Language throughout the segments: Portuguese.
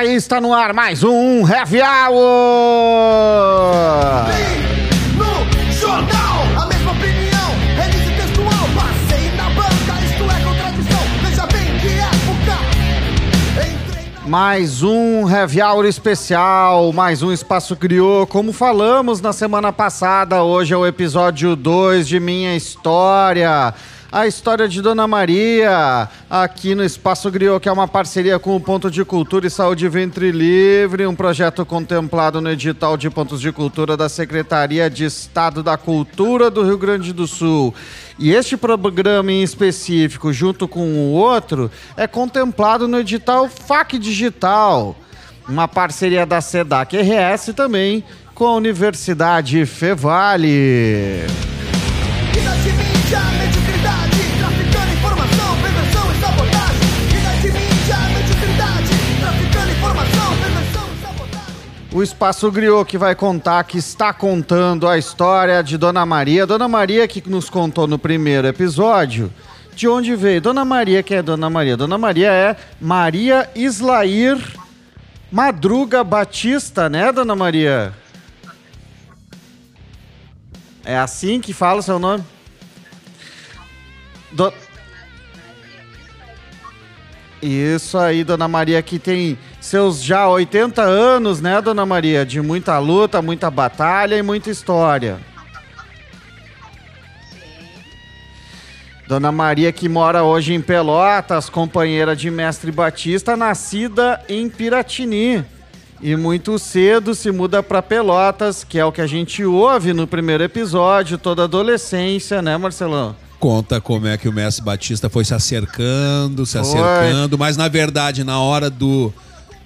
aí, está no ar mais um Heavy Hour! No jornal, a mesma opinião, revista textual, passei na banca, isto é contradição, veja bem que época. Entrei na... Mais um Heavy Hour especial, mais um Espaço Criou. Como falamos na semana passada, hoje é o episódio 2 de Minha História. A história de Dona Maria, aqui no Espaço Griot, que é uma parceria com o Ponto de Cultura e Saúde Ventre Livre, um projeto contemplado no edital de pontos de cultura da Secretaria de Estado da Cultura do Rio Grande do Sul. E este programa em específico, junto com o outro, é contemplado no edital FAC Digital, uma parceria da SEDAC RS também com a Universidade Fevale. O Espaço Griot que vai contar, que está contando a história de Dona Maria. Dona Maria que nos contou no primeiro episódio. De onde veio? Dona Maria, que é Dona Maria? Dona Maria é Maria Islair Madruga Batista, né, Dona Maria? É assim que fala o seu nome? Do- Isso aí, Dona Maria, que tem seus já 80 anos, né, Dona Maria? De muita luta, muita batalha e muita história. Dona Maria, que mora hoje em Pelotas, companheira de Mestre Batista, nascida em Piratini. E muito cedo se muda para Pelotas, que é o que a gente ouve no primeiro episódio, toda a adolescência, né, Marcelão? Conta como é que o Mestre Batista foi se acercando, se Foi. acercando, mas na verdade, na hora do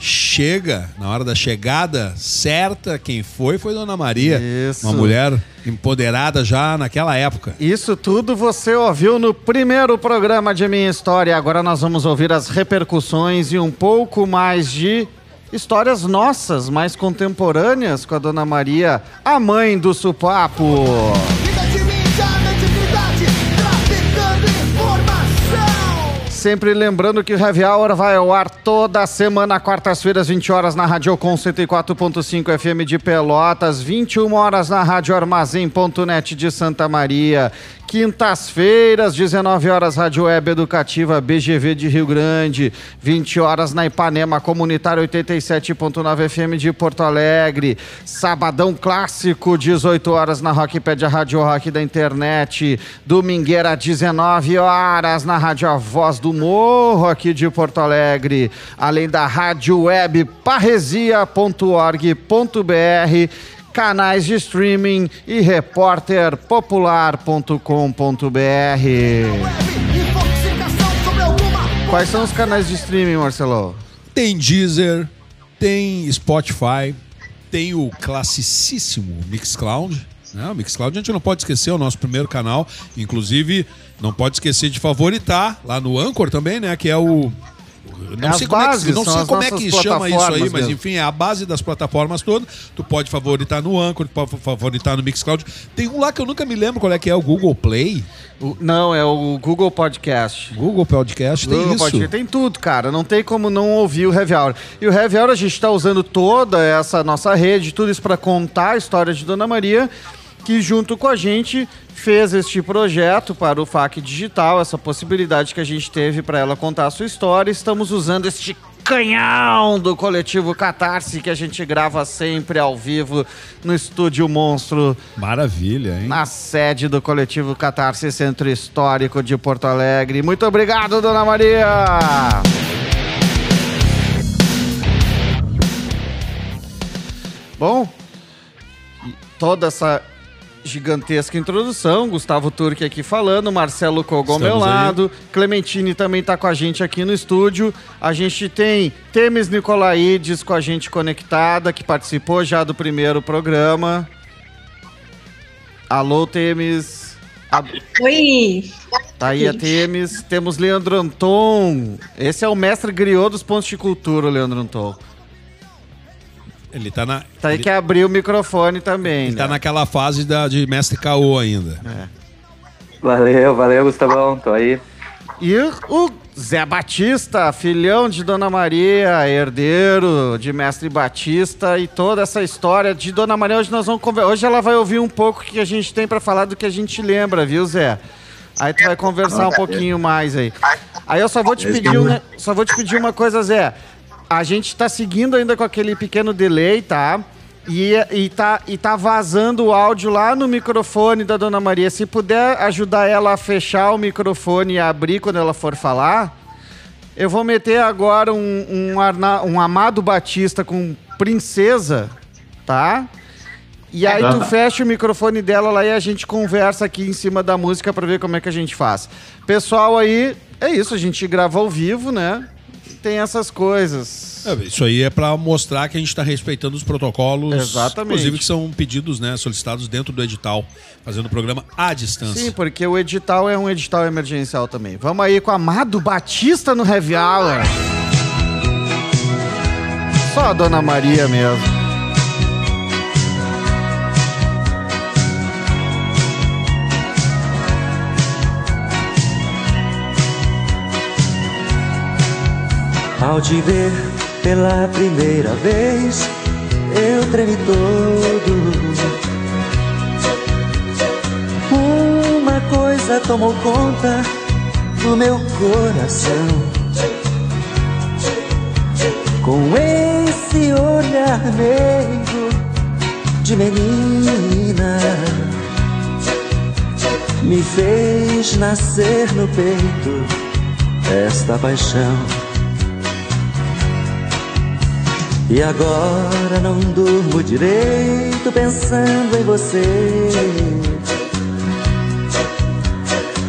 chega, na hora da chegada certa, quem foi foi Dona Maria. Isso. Uma mulher empoderada já naquela época. Isso tudo você ouviu no primeiro programa de Minha História. Agora nós vamos ouvir as repercussões e um pouco mais de histórias nossas, mais contemporâneas com a Dona Maria, a mãe do Supapo. Sempre lembrando que o Heavy Hour vai ao ar toda semana, quartas-feiras, 20 horas na Rádio Com 104.5 FM de Pelotas, 21 horas na Rádio Armazém.net de Santa Maria. Quintas-feiras, 19 horas, Rádio Web Educativa BGV de Rio Grande, 20 horas na Ipanema Comunitário 87.9 FM de Porto Alegre. Sabadão clássico, 18 horas na Rockpedia Rádio Rock da internet. Domingueira, 19 horas na Rádio A Voz do Morro aqui de Porto Alegre. Além da Rádio Web parresia.org.br canais de streaming e repórterpopular.com.br. Quais são os canais de streaming, Marcelo? Tem Deezer, tem Spotify, tem o classicíssimo Mixcloud. Né? O Mixcloud a gente não pode esquecer, é o nosso primeiro canal. Inclusive, não pode esquecer de favoritar lá no Anchor também, né? Que é o. Não as sei como é que, não sei como é que chama isso aí, mas mesmo. enfim, é a base das plataformas todas. Tu pode favoritar no Anchor, tu pode favoritar no Mixcloud. Tem um lá que eu nunca me lembro qual é que é, o Google Play. O- não, é o Google Podcast. Google Podcast tem Google isso. Podcast tem tudo, cara. Não tem como não ouvir o Heavy Hour. E o Heavy Hour a gente está usando toda essa nossa rede, tudo isso para contar a história de Dona Maria, que junto com a gente fez este projeto para o FAC Digital, essa possibilidade que a gente teve para ela contar a sua história. Estamos usando este canhão do coletivo Catarse que a gente grava sempre ao vivo no estúdio Monstro Maravilha, hein? na sede do coletivo Catarse Centro Histórico de Porto Alegre. Muito obrigado, Dona Maria! Bom, toda essa gigantesca introdução, Gustavo Turque aqui falando, Marcelo Kogo ao meu Estamos aí. lado, Clementine também está com a gente aqui no estúdio. A gente tem Temes Nicolaides com a gente conectada, que participou já do primeiro programa. Alô, Temes. A- Oi! Tá aí a Temes. Temos Leandro Anton. Esse é o mestre griot dos pontos de cultura, Leandro Anton. Ele tá na. Tá aí ele, que abriu o microfone também. ele tá né? naquela fase da, de mestre Caô ainda. Valeu, valeu, Gustavão. Tô aí. E o Zé Batista, filhão de Dona Maria, herdeiro de Mestre Batista e toda essa história de Dona Maria. Hoje nós vamos conversar. Hoje ela vai ouvir um pouco o que a gente tem pra falar do que a gente lembra, viu, Zé? Aí tu vai conversar um pouquinho mais aí. Aí eu só vou te pedir, um, ne- só vou te pedir uma coisa, Zé. A gente tá seguindo ainda com aquele pequeno delay, tá? E, e, tá, e tá vazando o áudio lá no microfone da Dona Maria. Se puder ajudar ela a fechar o microfone e abrir quando ela for falar, eu vou meter agora um, um, Arna- um Amado Batista com Princesa, tá? E aí tu fecha o microfone dela lá e a gente conversa aqui em cima da música pra ver como é que a gente faz. Pessoal aí, é isso, a gente grava ao vivo, né? Tem essas coisas. É, Isso aí é pra mostrar que a gente está respeitando os protocolos, Exatamente. inclusive que são pedidos, né, solicitados dentro do edital, fazendo o programa à distância. Sim, porque o edital é um edital emergencial também. Vamos aí com Amado Batista no Heavy Hour. Só a Dona Maria mesmo. Ao te ver pela primeira vez, eu tremi todo. Uma coisa tomou conta do meu coração. Com esse olhar meigo de menina, me fez nascer no peito esta paixão. E agora não durmo direito pensando em você.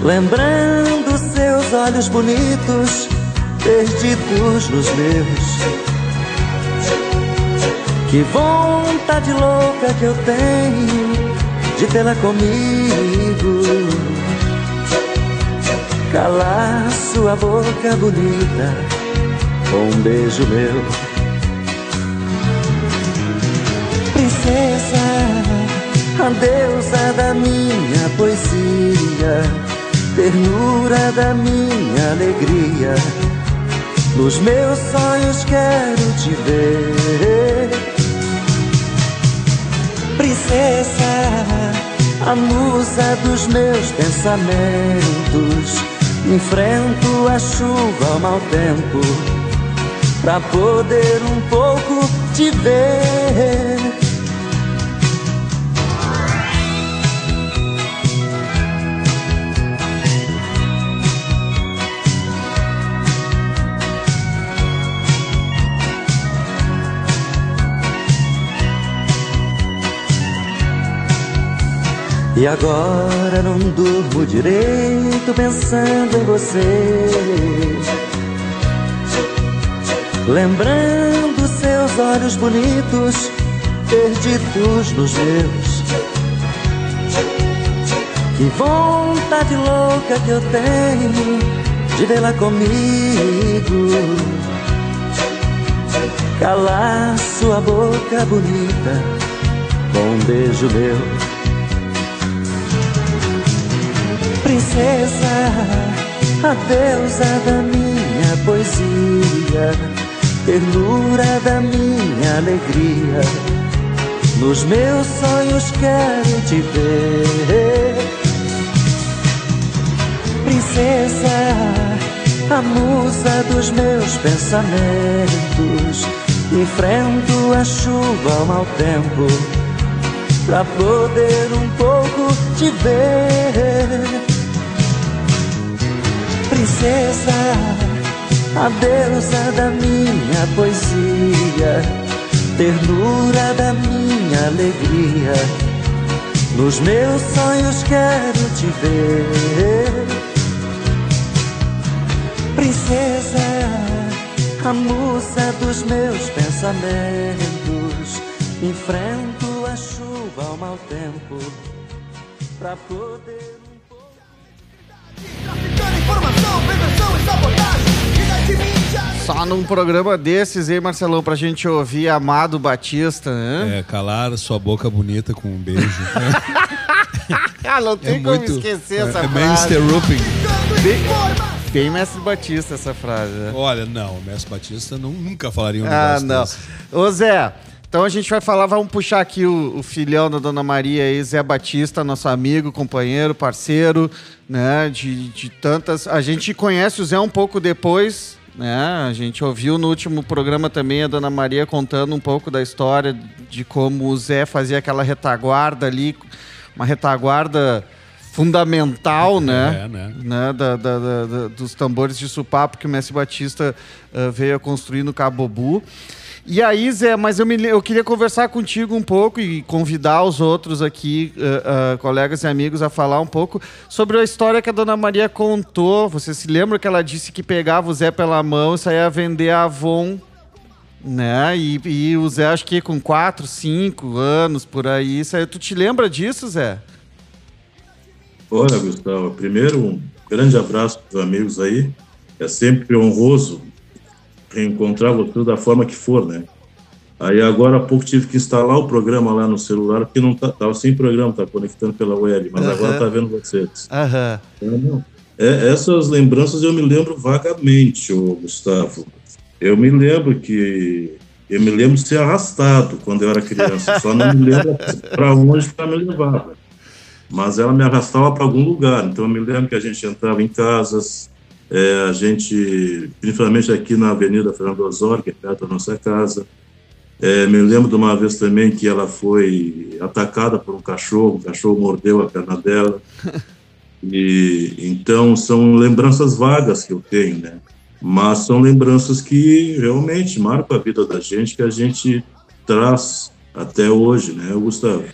Lembrando seus olhos bonitos, perdidos nos meus. Que vontade louca que eu tenho de tê-la comigo. Calar sua boca bonita com um beijo meu. A deusa da minha poesia, ternura da minha alegria. Nos meus sonhos quero te ver, princesa, a musa dos meus pensamentos. Enfrento a chuva ao mau tempo pra poder um pouco te ver. E agora não durmo direito pensando em você. Lembrando seus olhos bonitos, perdidos nos meus. Que vontade louca que eu tenho de vê-la comigo. Calar sua boca bonita com um beijo meu. Princesa, a deusa da minha poesia, ternura da minha alegria. Nos meus sonhos quero te ver. Princesa, a musa dos meus pensamentos. Enfrento a chuva ao mau tempo pra poder um pouco te ver. Princesa, a deusa da minha poesia, ternura da minha alegria. Nos meus sonhos quero te ver. Princesa, a musa dos meus pensamentos. Enfrento a chuva ao mau tempo pra poder Só num programa desses, hein, Marcelão, pra gente ouvir Amado Batista, né? É, calar sua boca bonita com um beijo. Ah, não tem É como muito. esquecer é, essa é frase. Rooping. Informação. bem Mestre Batista essa frase, né? Olha, não, Mestre Batista não, nunca falaria um Ah, não. desse. Ô Zé, então a gente vai falar, vamos puxar aqui o, o filhão da Dona Maria aí, Zé Batista, nosso amigo, companheiro, parceiro, né? De, de tantas. A gente conhece o Zé um pouco depois, né? A gente ouviu no último programa também a Dona Maria contando um pouco da história de como o Zé fazia aquela retaguarda ali, uma retaguarda fundamental, né? É, né? né, da- da- da- da- dos tambores de supapo que o Mestre Batista ah, veio a construir no Cabobu. E aí, Zé, mas eu, me, eu queria conversar contigo um pouco e convidar os outros aqui, ah, ah, colegas e amigos, a falar um pouco sobre a história que a Dona Maria contou. Você se lembra que ela disse que pegava o Zé pela mão e saía vender a Avon, né? E, e o Zé, acho que com 4, 5 anos por aí. Aí. Tu te lembra disso, Zé? Olha, Gustavo, primeiro um grande abraço para os amigos aí. É sempre honroso reencontrar você da forma que for, né? Aí agora há pouco tive que instalar o programa lá no celular, porque não tá, tava sem programa, tá conectando pela web, mas Aham. agora tá vendo vocês. Aham. Não. É, essas lembranças eu me lembro vagamente, ô Gustavo. Eu me lembro que eu me lembro de ser arrastado quando eu era criança, só não me lembro para onde ela me levava. Mas ela me arrastava para algum lugar. Então eu me lembro que a gente entrava em casas, é, a gente, principalmente aqui na Avenida Fernando Osório, que é perto da nossa casa. É, me lembro de uma vez também que ela foi atacada por um cachorro, o cachorro mordeu a perna dela. E então são lembranças vagas que eu tenho, né? Mas são lembranças que realmente marcam a vida da gente, que a gente traz até hoje, né, Gustavo?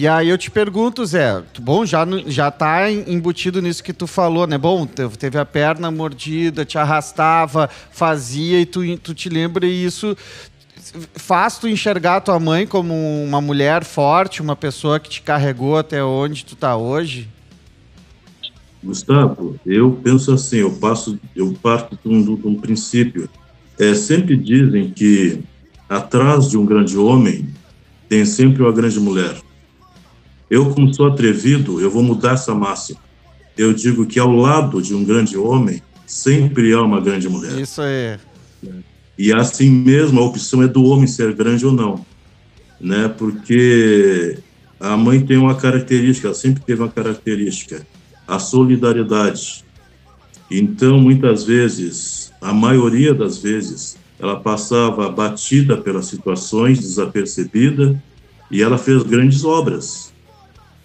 E aí eu te pergunto, Zé, bom, já, já tá em- embutido nisso que tu falou, né? Bom, te- teve a perna mordida, te arrastava, fazia e tu, tu te lembra e isso faz tu enxergar tua mãe como uma mulher forte, uma pessoa que te carregou até onde tu tá hoje? Gustavo, eu penso assim, eu passo, eu parto de um, de um princípio. É, sempre dizem que atrás de um grande homem tem sempre uma grande mulher. Eu, como sou atrevido, eu vou mudar essa máxima. Eu digo que ao lado de um grande homem sempre há uma grande mulher. Isso aí. E assim mesmo a opção é do homem ser grande ou não, né? Porque a mãe tem uma característica, ela sempre teve uma característica, a solidariedade. Então, muitas vezes, a maioria das vezes, ela passava batida pelas situações, desapercebida, e ela fez grandes obras.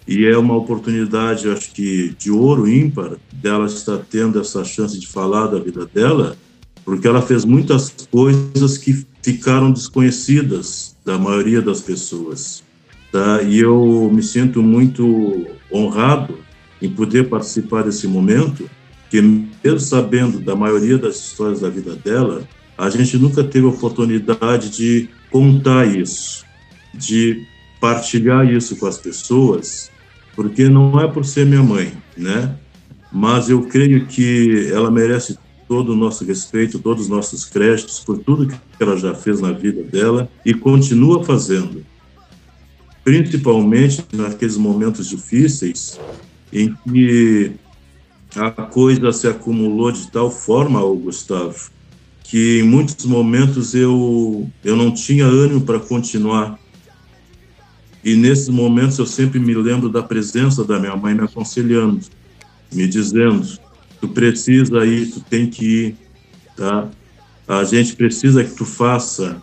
E é uma oportunidade, acho que, de ouro ímpar, dela estar tendo essa chance de falar da vida dela, porque ela fez muitas coisas que ficaram desconhecidas da maioria das pessoas. Tá? E eu me sinto muito honrado em poder participar desse momento, que mesmo sabendo da maioria das histórias da vida dela, a gente nunca teve a oportunidade de contar isso, de partilhar isso com as pessoas, porque não é por ser minha mãe, né? Mas eu creio que ela merece todo o nosso respeito, todos os nossos créditos por tudo que ela já fez na vida dela e continua fazendo. Principalmente naqueles momentos difíceis em que a coisa se acumulou de tal forma, Gustavo, que em muitos momentos eu, eu não tinha ânimo para continuar. E nesses momentos eu sempre me lembro da presença da minha mãe me aconselhando, me dizendo: tu precisa ir, tu tem que ir, tá? A gente precisa que tu faça.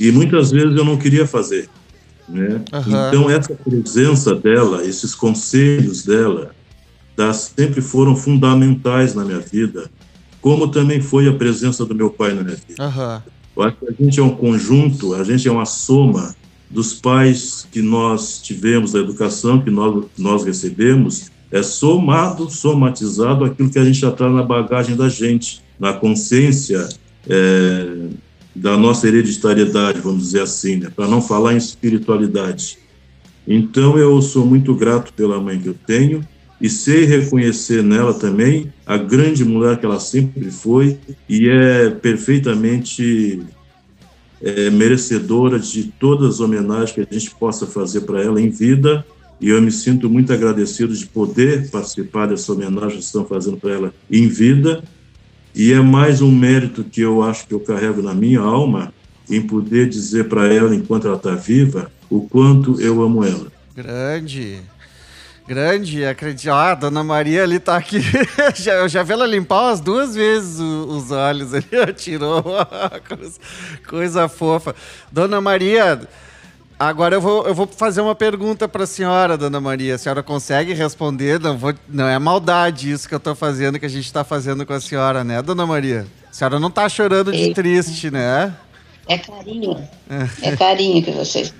E muitas vezes eu não queria fazer, né? Aham. Então essa presença dela, esses conselhos dela, tá, sempre foram fundamentais na minha vida, como também foi a presença do meu pai na minha vida. Aham. Eu acho que a gente é um conjunto, a gente é uma soma dos pais que nós tivemos, da educação que nós, nós recebemos, é somado, somatizado aquilo que a gente já traz na bagagem da gente, na consciência é, da nossa hereditariedade, vamos dizer assim, né? para não falar em espiritualidade. Então eu sou muito grato pela mãe que eu tenho e sei reconhecer nela também a grande mulher que ela sempre foi e é perfeitamente é, merecedora de todas as homenagens que a gente possa fazer para ela em vida E eu me sinto muito agradecido de poder participar dessa homenagem que estão fazendo para ela em vida. E é mais um mérito que eu acho que eu carrego na minha alma em poder dizer para ela, enquanto ela está viva, o quanto eu amo ela. Grande. Grande, acredito. Ah, a dona Maria ali tá aqui. já, eu já vi ela limpar umas duas vezes o- os olhos ali, ó, tirou. coisa, coisa fofa. Dona Maria, agora eu vou, eu vou fazer uma pergunta para a senhora, dona Maria. A senhora consegue responder? Não, vou, não é maldade isso que eu tô fazendo, que a gente tá fazendo com a senhora, né, dona Maria? A senhora não tá chorando de Eita. triste, né? É carinho. É carinho que vocês.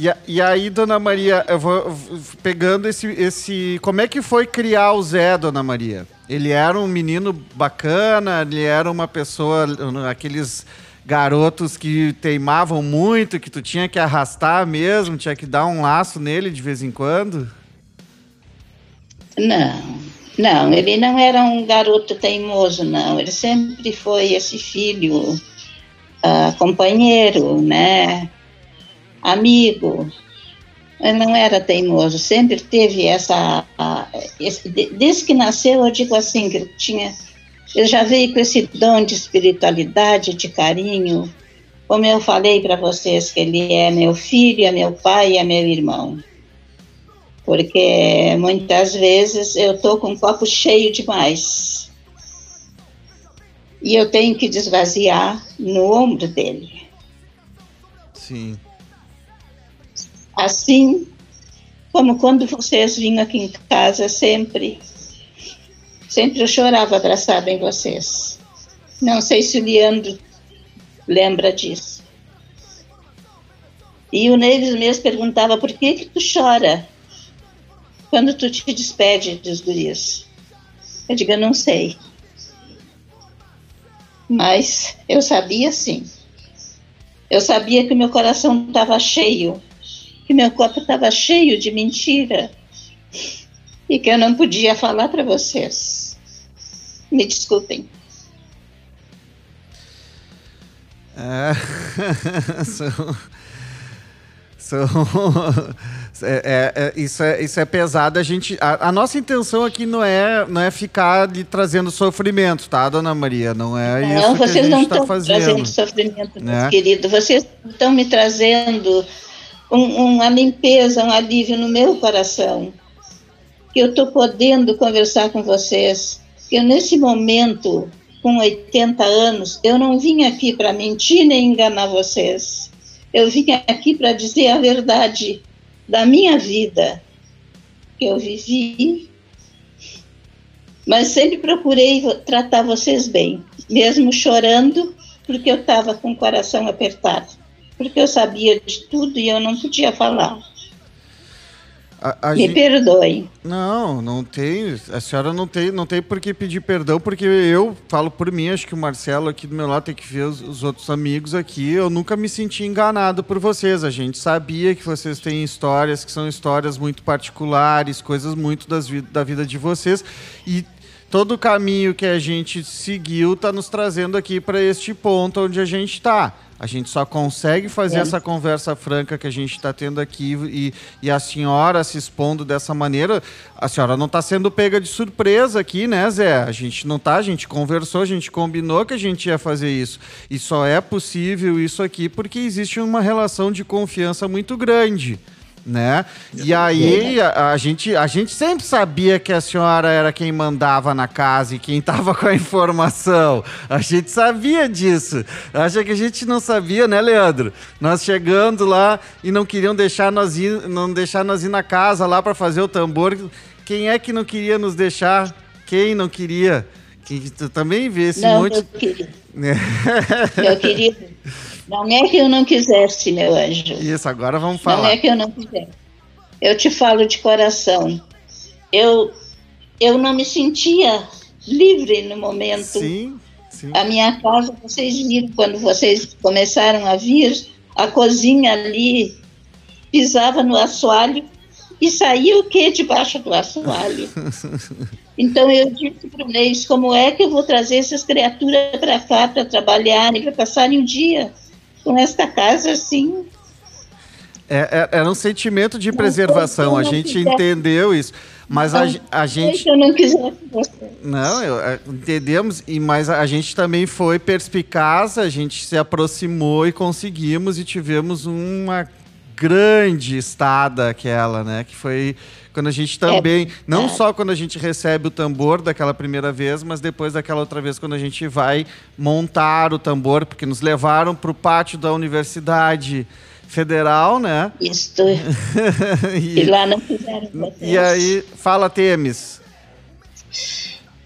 E, e aí, dona Maria, eu vou pegando esse, esse. Como é que foi criar o Zé, dona Maria? Ele era um menino bacana, ele era uma pessoa. Aqueles garotos que teimavam muito, que tu tinha que arrastar mesmo, tinha que dar um laço nele de vez em quando. Não, não, ele não era um garoto teimoso, não. Ele sempre foi esse filho ah, companheiro, né? Amigo. Não era teimoso, sempre teve essa. ah, esse- de- desde que nasceu, eu digo assim, que ele tinha. Ele já veio com esse dom de espiritualidade, de carinho. Como eu falei para vocês, que ele é meu filho, é meu pai, é meu irmão porque muitas vezes eu estou com um copo cheio demais e eu tenho que desvaziar no ombro dele. Sim. Assim como quando vocês vinham aqui em casa, sempre, sempre eu chorava abraçado em vocês. Não sei se o Leandro lembra disso. E o Neves mesmo perguntava, por que que tu chora quando tu te despede dos guris? Eu digo, eu não sei. Mas eu sabia sim. Eu sabia que meu coração estava cheio, que meu corpo estava cheio de mentira e que eu não podia falar para vocês. Me desculpem. É, é, é, é, isso, é, isso é pesado. A, gente, a, a nossa intenção aqui não é, não é ficar lhe trazendo sofrimento, tá, dona Maria? Não é isso não, que a vocês não gente está estão fazendo. trazendo sofrimento, né? meus queridos. Vocês estão me trazendo um- uma limpeza, um alívio no meu coração. Que eu estou podendo conversar com vocês. Que eu, nesse momento, com 80 anos, eu não vim aqui para mentir nem enganar vocês. Eu vim aqui para dizer a verdade da minha vida que eu vivi, mas sempre procurei tratar vocês bem, mesmo chorando, porque eu estava com o coração apertado, porque eu sabia de tudo e eu não podia falar. A- a Me gente- perdoem. Não, não tem. A senhora não tem, não tem por que pedir perdão, porque eu falo por mim, acho que o Marcelo aqui do meu lado tem que ver os, os outros amigos aqui. Eu nunca me senti enganado por vocês. A gente sabia que vocês têm histórias que são histórias muito particulares, coisas muito das da vida de vocês. E todo o caminho que a gente seguiu está nos trazendo aqui para este ponto onde a gente está. A gente só consegue fazer É. essa conversa franca que a gente está tendo aqui e, e a senhora se expondo dessa maneira. A senhora não está sendo pega de surpresa aqui, né, Zé? A gente não tá, a gente conversou, a gente combinou que a gente ia fazer isso. E só é possível isso aqui porque existe uma relação de confiança muito grande. Né? E aí a, a gente, a gente sempre sabia que a senhora era quem mandava na casa e quem estava com a informação. A gente sabia disso. Acha que a gente não sabia, né, Leandro? Nós chegando lá e não queriam deixar nós ir, não deixar nós ir na casa lá para fazer o tambor. Quem é que não queria nos deixar? Quem não queria? Que tu também vê esse não, monte. meu querido. Meu querido, não é que eu não quisesse, meu anjo. Isso, agora vamos Não falar. é que eu não quisesse. Eu te falo de coração. Eu, eu não me sentia livre no momento. Sim, sim. A minha casa, vocês viram quando vocês começaram a vir, a cozinha ali pisava no assoalho e saía o que debaixo do assoalho? Então eu disse para o Neis, como é que eu vou trazer essas criaturas para cá para trabalharem, para passarem um dia com esta casa assim? É- é- era um sentimento de preservação, a gente entendeu isso. Mas a, a gente. Eu não quisesse você. Não, eu- é, entendemos, e mas a gente também foi perspicaz, a gente se aproximou e conseguimos e tivemos uma grande estada aquela, né? Que foi quando a gente também, não só quando a gente recebe o tambor daquela primeira vez, mas depois daquela outra vez quando a gente vai montar o tambor, porque nos levaram para o pátio da Universidade Federal, né? Isto. E e, lá não fizeram vocês. e aí, fala Temes.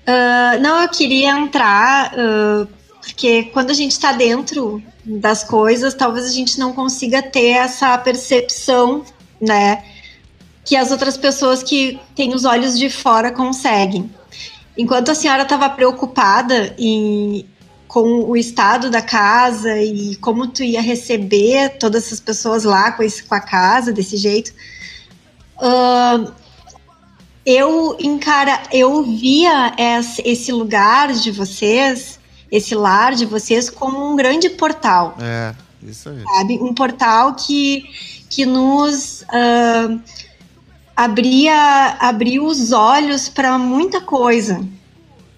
Ah, não, eu queria entrar, ah, porque quando a gente está dentro das coisas, talvez a gente não consiga ter essa percepção, né? Que as outras pessoas que têm os olhos de fora conseguem. Enquanto a senhora estava preocupada em, com o estado da casa e como tu ia receber todas essas pessoas lá com, esse, com a casa desse jeito, ah, eu encara, eu via esse lugar de vocês, esse lar de vocês como um grande portal, É, isso aí. sabe? Um portal que, que nos ah, abria, abriu os olhos para muita coisa,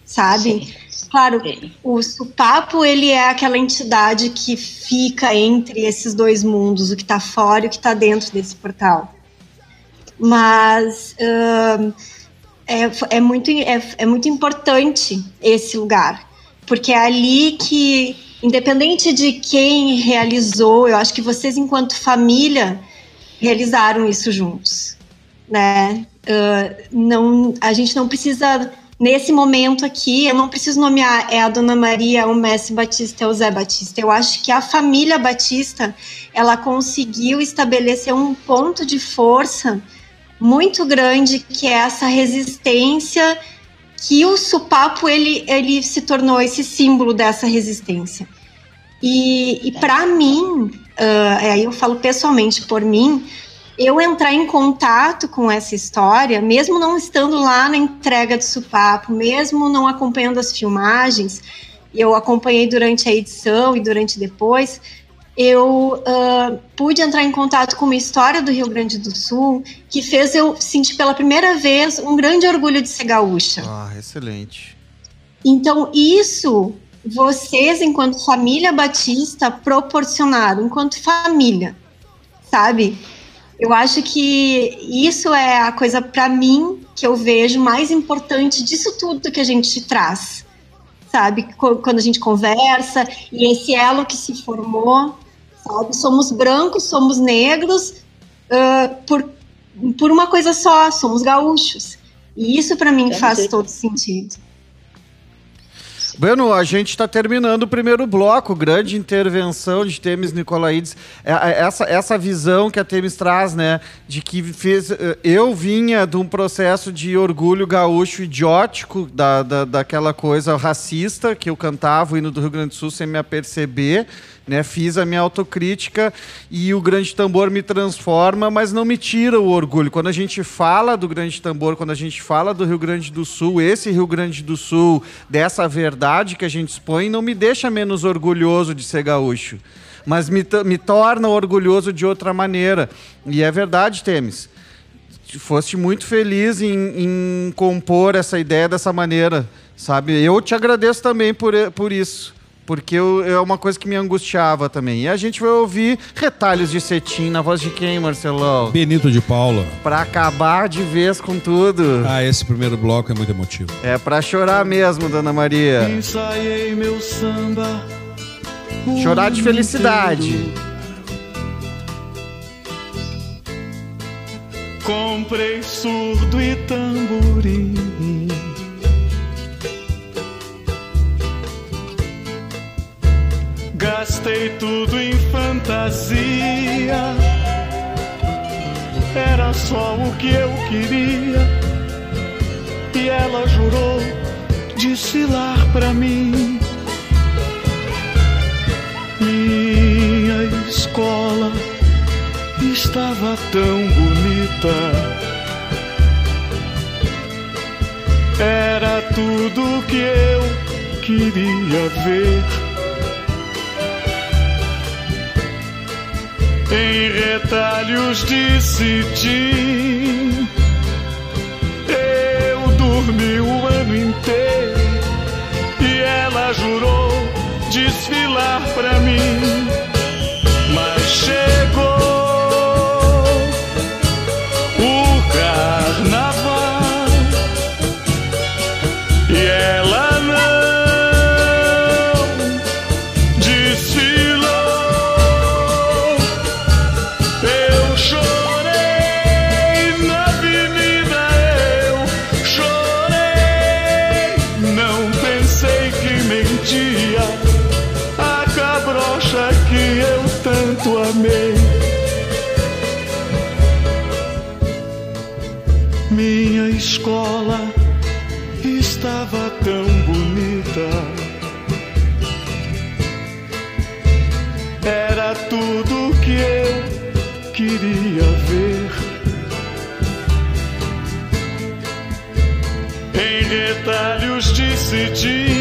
sabe? Claro, Sim. o Supapo, ele é aquela entidade que fica entre esses dois mundos, o que está fora e o que está dentro desse portal. Mas ahn, é, é, muito, é, é muito importante esse lugar, porque é ali que, independente de quem realizou, eu acho que vocês, enquanto família, realizaram isso juntos, né? Ah, não, a gente não precisa nesse momento aqui, eu não preciso nomear é a Dona Maria, é o Messi Batista, é o Zé Batista. Eu acho que a família Batista, ela conseguiu estabelecer um ponto de força muito grande, que é essa resistência que o Supapo, ele, ele se tornou esse símbolo dessa resistência. E, e para mim, ah, aí eu falo pessoalmente por mim, eu entrar em contato com essa história, mesmo não estando lá na entrega do Supapo, mesmo não acompanhando as filmagens, eu acompanhei durante a edição e durante depois, eu ah, pude entrar em contato com uma história do Rio Grande do Sul que fez eu sentir pela primeira vez um grande orgulho de ser gaúcha. Ah, excelente. Então, isso vocês, enquanto família batista, proporcionaram, enquanto família, sabe? Eu acho que isso é a coisa, para mim, que eu vejo mais importante disso tudo que a gente traz, sabe? Quando a gente conversa e esse elo que se formou, sabe? Somos brancos, somos negros, ah, por, por uma coisa só, somos gaúchos. E isso, para mim, faz todo sentido. Bueno, a gente está terminando o primeiro bloco, grande intervenção de Temis Nicolaides. É, é, Essa, essa visão que a Temis traz, né, de que fez. eh, Eu vinha de um processo de orgulho gaúcho idiótico, da, da, daquela coisa racista que eu cantava o hino do Rio Grande do Sul sem me aperceber. Né, fiz a minha autocrítica e o grande tambor me transforma, mas não me tira o orgulho. Quando a gente fala do grande tambor, quando a gente fala do Rio Grande do Sul, esse Rio Grande do Sul, dessa verdade que a gente expõe, não me deixa menos orgulhoso de ser gaúcho, mas me, me torna orgulhoso de outra maneira. E é verdade, Temes. Foste muito feliz em, em compor essa ideia dessa maneira, sabe? Eu te agradeço também por, por isso. Porque eu- é uma coisa que me angustiava também. E a gente vai ouvir retalhos de cetim na voz de quem, Marcelão? Benito de Paula. Pra acabar de vez com tudo. Ah, esse primeiro bloco é muito emotivo. É pra chorar mesmo, Dona Maria. Ensaiei meu samba. Chorar de felicidade. inteiro. Comprei surdo e tamborim. Gastei tudo em fantasia. Era só o que eu queria. E ela jurou desfilar pra mim. Minha escola estava tão bonita. Era tudo que eu queria ver. Em retalhos de cetim. Eu dormi o ano inteiro e ela jurou desfilar pra mim. Retalhos de cetim,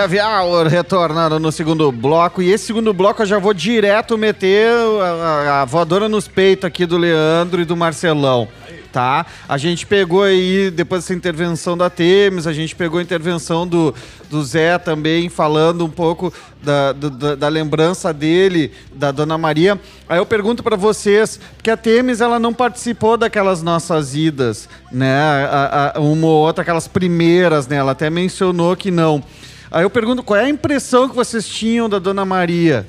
Heavy Hour retornando no segundo bloco. E esse segundo bloco eu já vou direto meter a, a- voadora nos peitos aqui do Leandro e do Marcelão. Tá? A gente pegou aí, depois dessa intervenção da Temes, a gente pegou a intervenção do, do Zé também, falando um pouco da, da, da lembrança dele, da Dona Maria. Aí eu pergunto pra vocês, porque a Temes ela não participou daquelas nossas idas, né? A- a- uma ou outra, aquelas primeiras, né? Ela até mencionou que não. Aí eu pergunto qual é a impressão que vocês tinham da Dona Maria?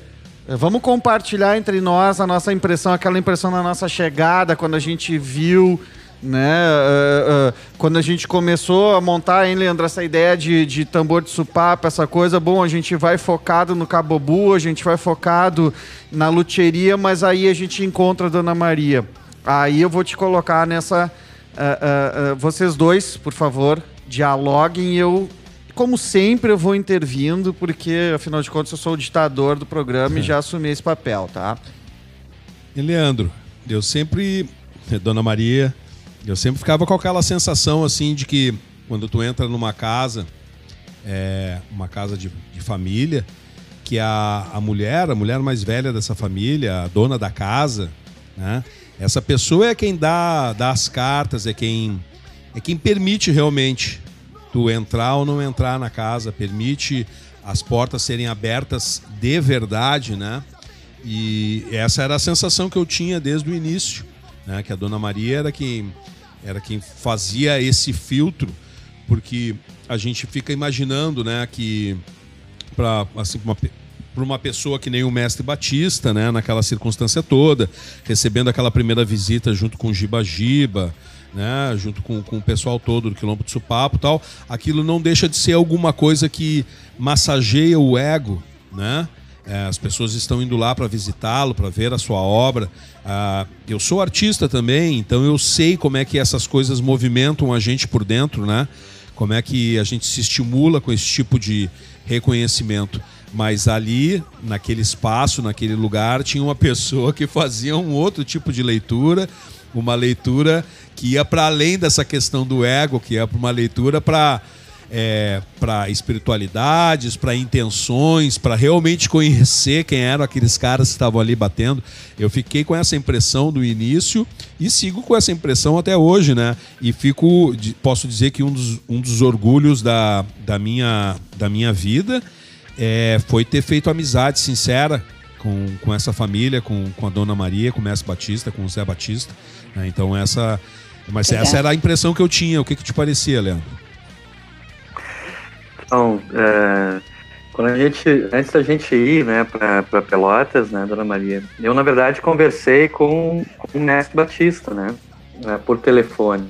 Eh, Vamos compartilhar entre nós a nossa impressão, aquela impressão da nossa chegada, quando a gente viu, né? eh, eh, quando a gente começou a montar, hein, Leandro, essa ideia de, de tambor de supapo, essa coisa. Bom, a gente vai focado no cabobu, a gente vai focado na luteria, mas aí a gente encontra a Dona Maria. Aí eu vou te colocar nessa. eh, vocês dois, por favor, dialoguem e eu como sempre, eu vou intervindo, porque, afinal de contas, eu sou o ditador do programa e já assumi esse papel, tá? E Leandro, eu sempre, Dona Maria, eu sempre ficava com aquela sensação assim de que quando tu entra numa casa, é, uma casa de, de família, que a, a mulher, a mulher mais velha dessa família, a dona da casa, né? Essa pessoa é quem dá, dá as cartas, é quem, é quem permite realmente tu entrar ou não entrar na casa, permite as portas serem abertas de verdade, né? E essa era a sensação que eu tinha desde o início, né? Que a Dona Maria era quem era quem fazia esse filtro, porque a gente fica imaginando, né, que para assim uma, pra uma pessoa que nem o mestre Batista, né, naquela circunstância toda, recebendo aquela primeira visita junto com o Giba Giba, né, junto com, com o pessoal todo do Quilombo de Supapo e tal, aquilo não deixa de ser alguma coisa que massageia o ego, né? é, as pessoas estão indo lá para visitá-lo, para ver a sua obra. Ah, eu sou artista também, então eu sei como é que essas coisas movimentam a gente por dentro, né? Como é que a gente se estimula com esse tipo de reconhecimento. Mas ali, naquele espaço, naquele lugar, tinha uma pessoa que fazia um outro tipo de leitura, uma leitura que ia para além dessa questão do ego, que ia para uma leitura para é, para espiritualidades, para intenções, para realmente conhecer quem eram aqueles caras que estavam ali batendo. Eu fiquei com essa impressão do início e sigo com essa impressão até hoje, né? E fico, posso dizer que um dos, um dos orgulhos da, da, minha, da minha vida é, foi ter feito amizade sincera com, com essa família, com, com a Dona Maria, com o Mestre Batista, com o Zé Batista. Né? Então essa, mas Legal. essa era a impressão que eu tinha. O que, que te parecia, Leandro? Então, é, quando a gente, antes da gente ir, né, para Pelotas, né, Dona Maria, eu na verdade conversei com, com o Mestre Batista, né, né, por telefone.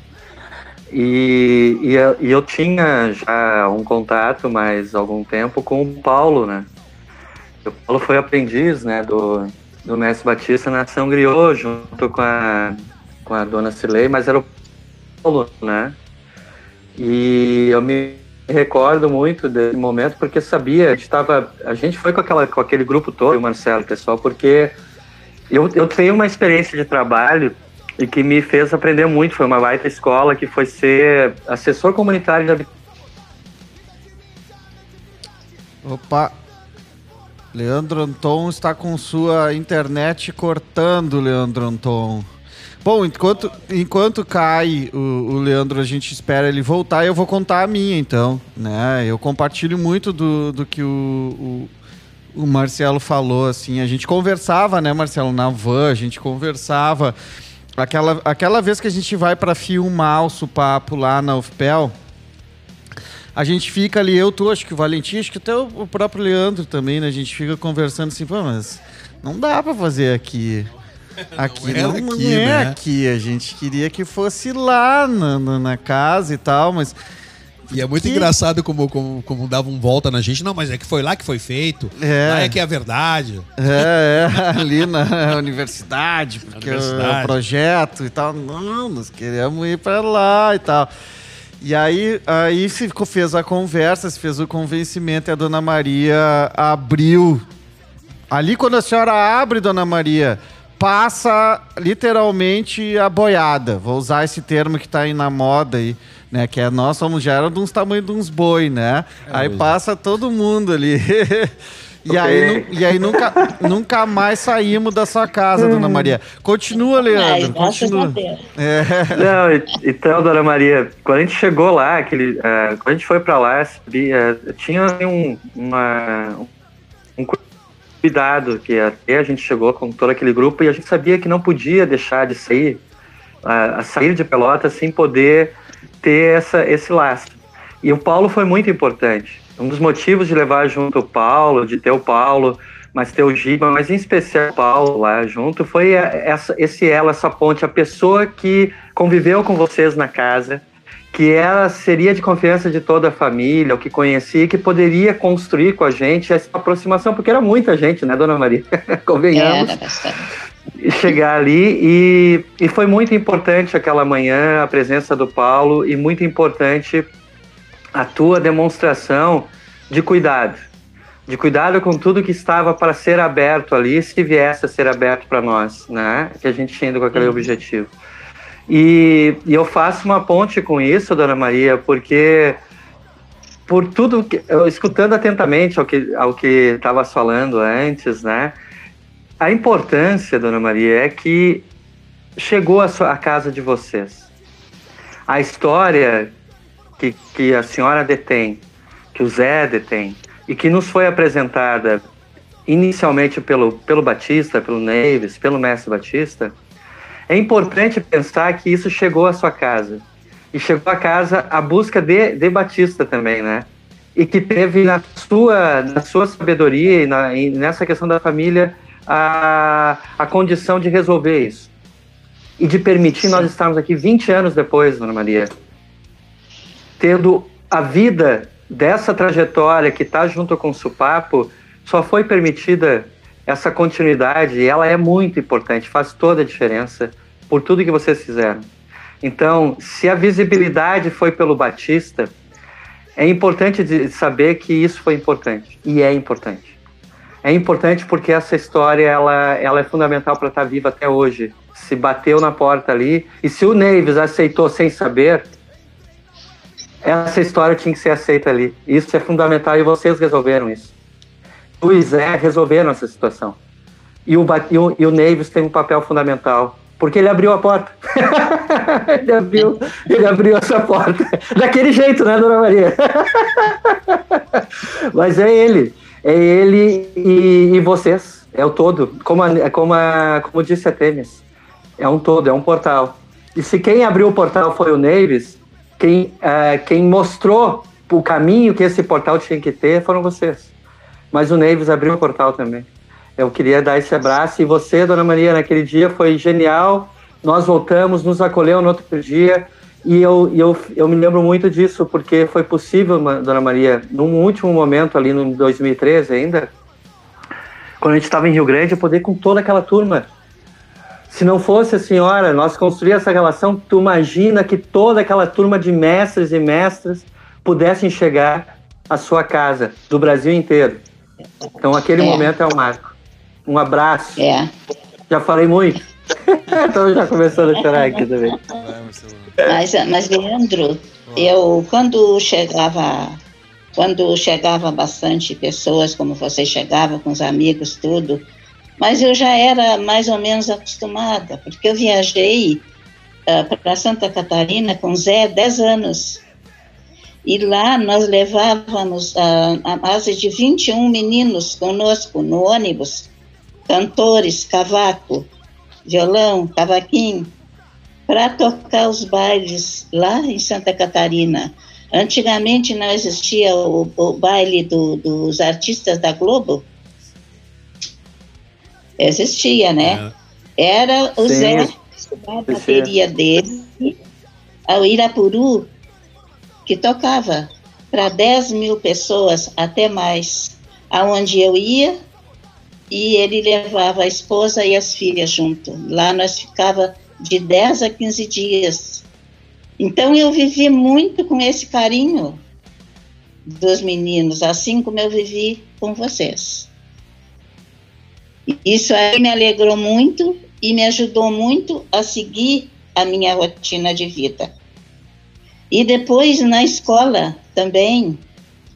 E, e, eu- e eu tinha já um contato, mais algum tempo, com o Paulo, né. O Paulo foi aprendiz, né, do, do Mestre Batista na São Griot, junto com a, com a Dona Cilei, mas era o Paulo, né. E eu me recordo muito desse momento porque sabia, a gente, tava, a gente foi com, aquela, com aquele grupo todo, o Marcelo, pessoal, porque eu, eu tenho uma experiência de trabalho e que me fez aprender muito. Foi uma baita escola que foi ser assessor comunitário de. Opa. Leandro Anton está com sua internet cortando, Leandro Anton. Bom, enquanto, enquanto cai o, o Leandro, a gente espera ele voltar, eu vou contar a minha, então. Né? Eu compartilho muito do, do que o, o, o Marcelo falou, assim. A gente conversava, né, Marcelo, na van, a gente conversava. Aquela, aquela vez que a gente vai para filmar o Supapo lá na UFPEL, a gente fica ali, eu, tu, acho que o Valentim, acho que até o o próprio Leandro também, né? A gente fica conversando assim, pô, mas não dá pra fazer aqui. Aqui não, não aqui, é né? aqui. A gente queria que fosse lá na, na, na casa e tal, mas. E é muito Que- engraçado como, como, como davam volta na gente. Não, mas é que foi lá que foi feito. É. Lá é que é a verdade. É, é, ali na universidade, porque universidade. o projeto e tal. Não, nós queremos ir pra lá e tal. E aí, aí se fez a conversa, se fez o convencimento e a dona Maria abriu. Ali, quando a senhora abre, dona Maria, passa literalmente a boiada. Vou usar esse termo que tá aí na moda aí, né? Que é nós somos já era de uns tamanhos de uns boi, né? aí passa todo mundo ali. E aí, nu- e aí nunca, nunca mais saímos da sua casa, dona Maria. Continua, Ai, Leandro. graças a continua. É. Não, então, Dona Maria, quando a gente chegou lá, aquele, eh, quando a gente foi pra lá, sabia, tinha um, uma, um cuidado que até a gente chegou com todo aquele grupo e a gente sabia que não podia deixar de sair, a, a sair de Pelotas sem poder ter essa, esse lastro. E o Paulo foi muito importante. Um dos motivos de levar junto o Paulo, de ter o Paulo, mas ter o Giba, mas em especial o Paulo lá junto, foi essa, esse ela, essa ponte, a pessoa que conviveu com vocês na casa, que ela seria de confiança de toda a família, o que conhecia, que poderia construir com a gente essa aproximação, porque era muita gente, né, Dona Maria? Convenhamos Era bastante. chegar ali e, e foi muito importante aquela manhã a presença do Paulo e muito importante a tua demonstração de cuidado, de cuidado com tudo que estava para ser aberto ali, se viesse a ser aberto para nós, né? Que a gente tinha ido com aquele objetivo. E, e eu faço uma ponte com isso, Dona Maria, porque por tudo que eu escutando atentamente ao que ao que estava falando antes, né? A importância, Dona Maria, é que chegou à sua- à casa de vocês. A história que, que a senhora detém, que o Zé detém, e que nos foi apresentada inicialmente pelo, pelo Batista, pelo Neves, pelo Mestre Batista, é importante pensar que isso chegou à sua casa. E chegou à casa a busca de, de Batista também, né? E que teve na sua, na sua sabedoria e, na, e nessa questão da família a, a condição de resolver isso. E de permitir nós estarmos aqui 20 anos depois, Dona Maria, tendo a vida dessa trajetória que está junto com o Supapo só foi permitida essa continuidade e ela é muito importante, faz toda a diferença por tudo que vocês fizeram. Então, se a visibilidade foi pelo Batista, é importante saber que isso foi importante e é importante. É importante porque essa história ela, ela é fundamental para estar viva até hoje. Se bateu na porta ali e se o Neves aceitou sem saber, essa história tinha que ser aceita ali. Isso é fundamental e vocês resolveram isso. O Zé resolveram essa situação. E o, e o, e o Neves tem um papel fundamental porque ele abriu a porta. ele, abriu, ele abriu essa porta. Daquele jeito, né, dona Maria? Mas é ele. É ele e, e vocês. É o todo. Como, a, como, a, como disse a Temes. É um todo, é um portal. E se quem abriu o portal foi o Neves, quem, uh, quem mostrou o caminho que esse portal tinha que ter foram vocês. Mas o Neves abriu o portal também. Eu queria dar esse abraço. E você, Dona Maria, naquele dia foi genial. Nós voltamos, nos acolheu no outro dia. E eu, eu, eu me lembro muito disso, porque foi possível, Dona Maria, num último momento ali no 2013 ainda, quando a gente estava em Rio Grande, poder com toda aquela turma. Se não fosse a senhora, nós construir essa relação, tu imagina que toda aquela turma de mestres e mestras pudessem chegar à sua casa, do Brasil inteiro. Então aquele é. momento é um marco. Um abraço. É. Já falei muito. Estou já começando a chorar aqui também. Mas, mas Leandro, eu quando chegava, quando chegava bastante pessoas, como você chegava com os amigos, tudo, mas eu já era mais ou menos acostumada, porque eu viajei uh, ah, para Santa Catarina com Zé 10 anos. E lá nós levávamos uh, a base de 21 meninos conosco no ônibus cantores, cavaco, violão, cavaquinho, para tocar os bailes lá em Santa Catarina. Antigamente não existia o, o baile do, dos artistas da Globo. Existia, né? É. Era o Sim. Zé, a bateria dele, ao Irapuru, que tocava para 10 mil pessoas, até mais. Aonde eu ia, e ele levava a esposa e as filhas junto. Lá nós ficava de 10 a 15 dias. Então eu vivi muito com esse carinho dos meninos, assim como eu vivi com vocês. Isso aí me alegrou muito e me ajudou muito a seguir a minha rotina de vida. E depois na escola também,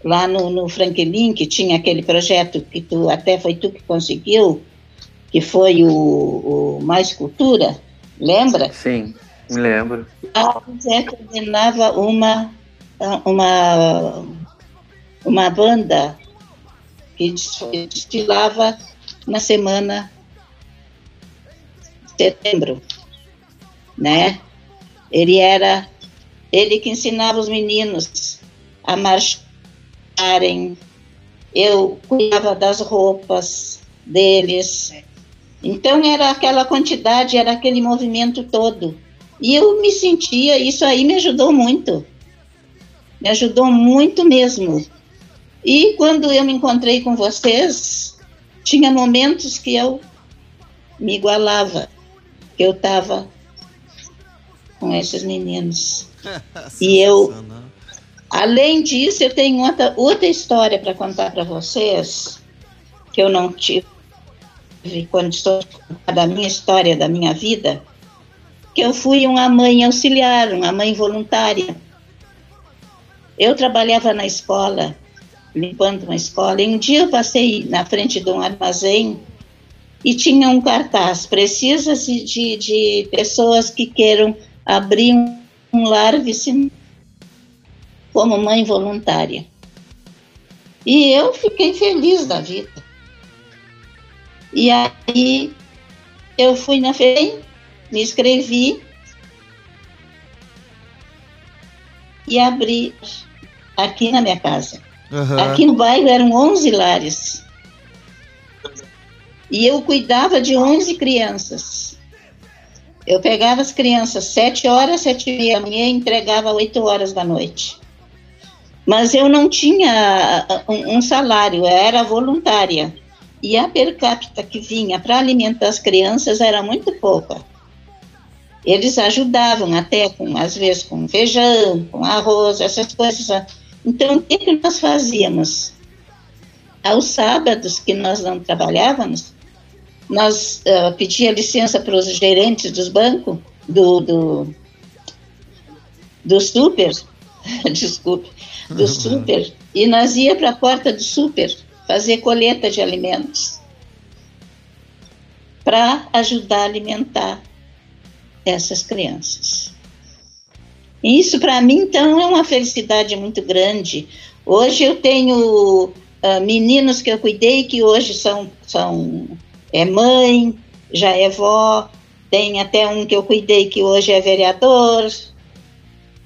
lá no, no Franklin, que tinha aquele projeto que tu até foi tu que conseguiu, que foi o, o Mais Cultura, lembra? Sim, me lembro. A Zé coordenava uma, uma, uma banda que desfilava na semana de setembro, né? Ele era ele que ensinava os meninos a marchar eu cuidava das roupas deles. Então era aquela quantidade, era aquele movimento todo. E eu me sentia, isso aí me ajudou muito. Me ajudou muito mesmo. E quando eu me encontrei com vocês, tinha momentos que eu me igualava, que eu estava com esses meninos. e eu Além disso, eu tenho outra, outra história para contar para vocês, que eu não tive quando estou da minha história, da minha vida, que eu fui uma mãe auxiliar, uma mãe voluntária. Eu trabalhava na escola, limpando uma escola, e um dia eu passei na frente de um armazém e tinha um cartaz, precisa-se de, de pessoas que queiram abrir um, lar vicinal como mãe voluntária. E eu fiquei feliz da vida. E aí eu fui na FEM, me inscrevi e abri aqui na minha casa. Uhum. Aqui no bairro eram 11 lares. E eu cuidava de 11 crianças. Eu pegava as crianças sete horas, sete e meia da manhã e entregava oito horas da noite. Mas eu não tinha um, um salário, eu era voluntária. E a per capita que vinha para alimentar as crianças era muito pouca. Eles ajudavam até com, às vezes, com feijão, com arroz, essas coisas. Então, o que, que nós fazíamos? Aos sábados que nós não trabalhávamos, nós uh, pedia licença para os gerentes dos bancos, do, do, do super, desculpe, do super, e nós ia para a porta do super fazer coleta de alimentos para ajudar a alimentar essas crianças. Isso para mim então é uma felicidade muito grande. Hoje eu tenho uh, meninos que eu cuidei que hoje são são é mãe, já é vó, tem até um que eu cuidei que hoje é vereador,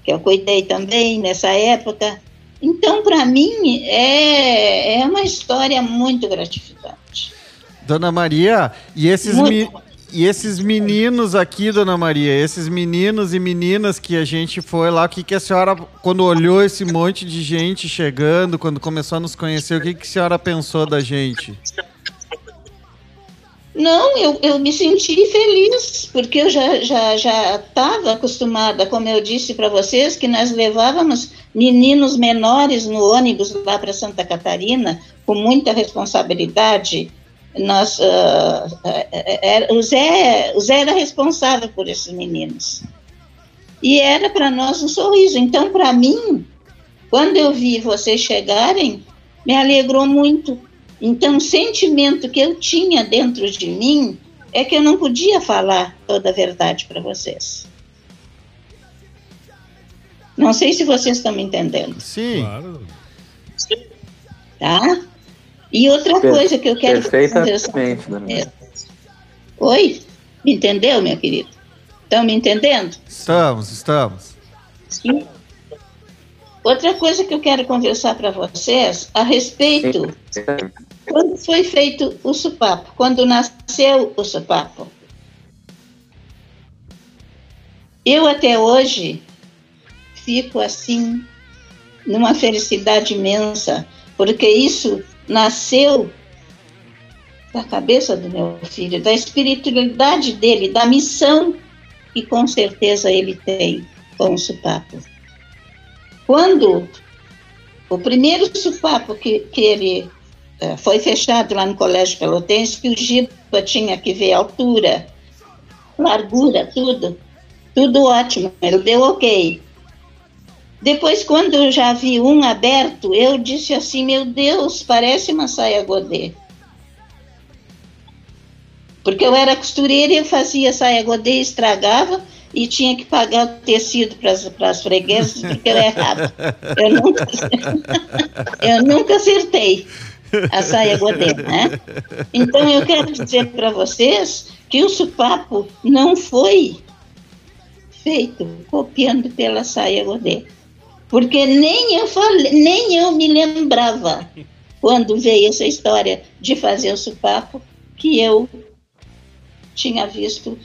que eu cuidei também nessa época. Então, para mim, é, é uma história muito gratificante. Dona Maria, e esses, e esses meninos aqui, Dona Maria, esses meninos e meninas que a gente foi lá, o que, que a senhora, quando olhou esse monte de gente chegando, quando começou a nos conhecer, o que, que a senhora pensou da gente? Não, eu, eu me senti feliz, porque eu já já já estava acostumada, como eu disse para vocês, que nós levávamos meninos menores no ônibus lá para Santa Catarina, com muita responsabilidade. Nós, uh, uh, uh, o, Zé, o Zé era responsável por esses meninos. E era para nós um sorriso. Então, para mim, quando eu vi vocês chegarem, me alegrou muito, então, o sentimento que eu tinha dentro de mim é que eu não podia falar toda a verdade para vocês. Não sei se vocês estão me entendendo. Sim. Claro. Tá? E outra Per- coisa que eu quero perfeitamente, Dona É. Oi? Me entendeu, minha querida? Estão me entendendo? Estamos, estamos. Sim. Outra coisa que eu quero conversar para vocês a respeito quando foi feito o supapo, quando nasceu o supapo. Eu até hoje fico assim numa felicidade imensa, porque isso nasceu da cabeça do meu filho, da espiritualidade dele, da missão que com certeza ele tem com o supapo. Quando o primeiro supapo que, que ele eh, foi fechado lá no Colégio Pelotense, que o Giba tinha que ver a altura, largura, tudo, tudo ótimo, ele deu ok. Depois, quando eu já vi um aberto, eu disse assim, meu Deus, parece uma saia godê. Porque eu era costureira e eu fazia saia godê, estragava e tinha que pagar o tecido para as freguesas porque eu errava. Eu nunca, eu nunca acertei a saia godê, né? Então eu quero dizer para vocês que o supapo não foi feito copiando pela saia godê. Porque nem eu falei, nem eu me lembrava quando veio essa história de fazer o supapo que eu tinha visto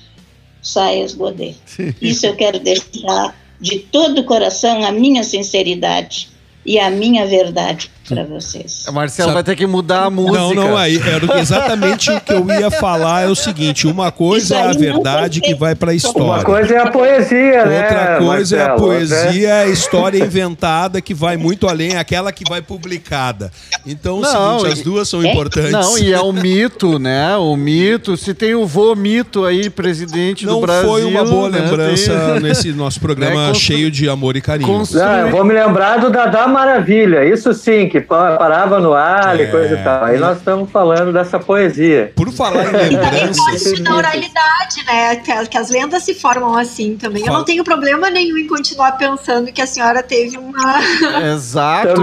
saias godê. Isso eu quero deixar de todo o coração a minha sinceridade e a minha verdade para vocês. A Marcela Sabe- vai ter que mudar a música. Não, não, aí era exatamente o que eu ia falar é o seguinte, uma coisa é a não verdade que vai para a Uma história. coisa é a poesia, né? Outra coisa é a Marcelo? poesia, é a história inventada que vai muito além, aquela que vai publicada. Então, é o Não, seguinte, as duas são É? importantes. Não, e é o mito, né? O mito. Se tem o vô mito aí, presidente Não do Brasil. foi uma boa né? lembrança Tem- nesse nosso programa Né, constru- cheio de amor e carinho. constru- Não, eu vou me lembrar do Dadá Maravilha, isso sim, que pa- parava no ar É. e coisa e tal. Aí nós estamos falando dessa poesia. Por falar em E lembranças, parte da oralidade, né? Que, que as lendas se formam assim também. Eu Fala. não tenho problema nenhum em continuar pensando que a senhora teve uma. Exato.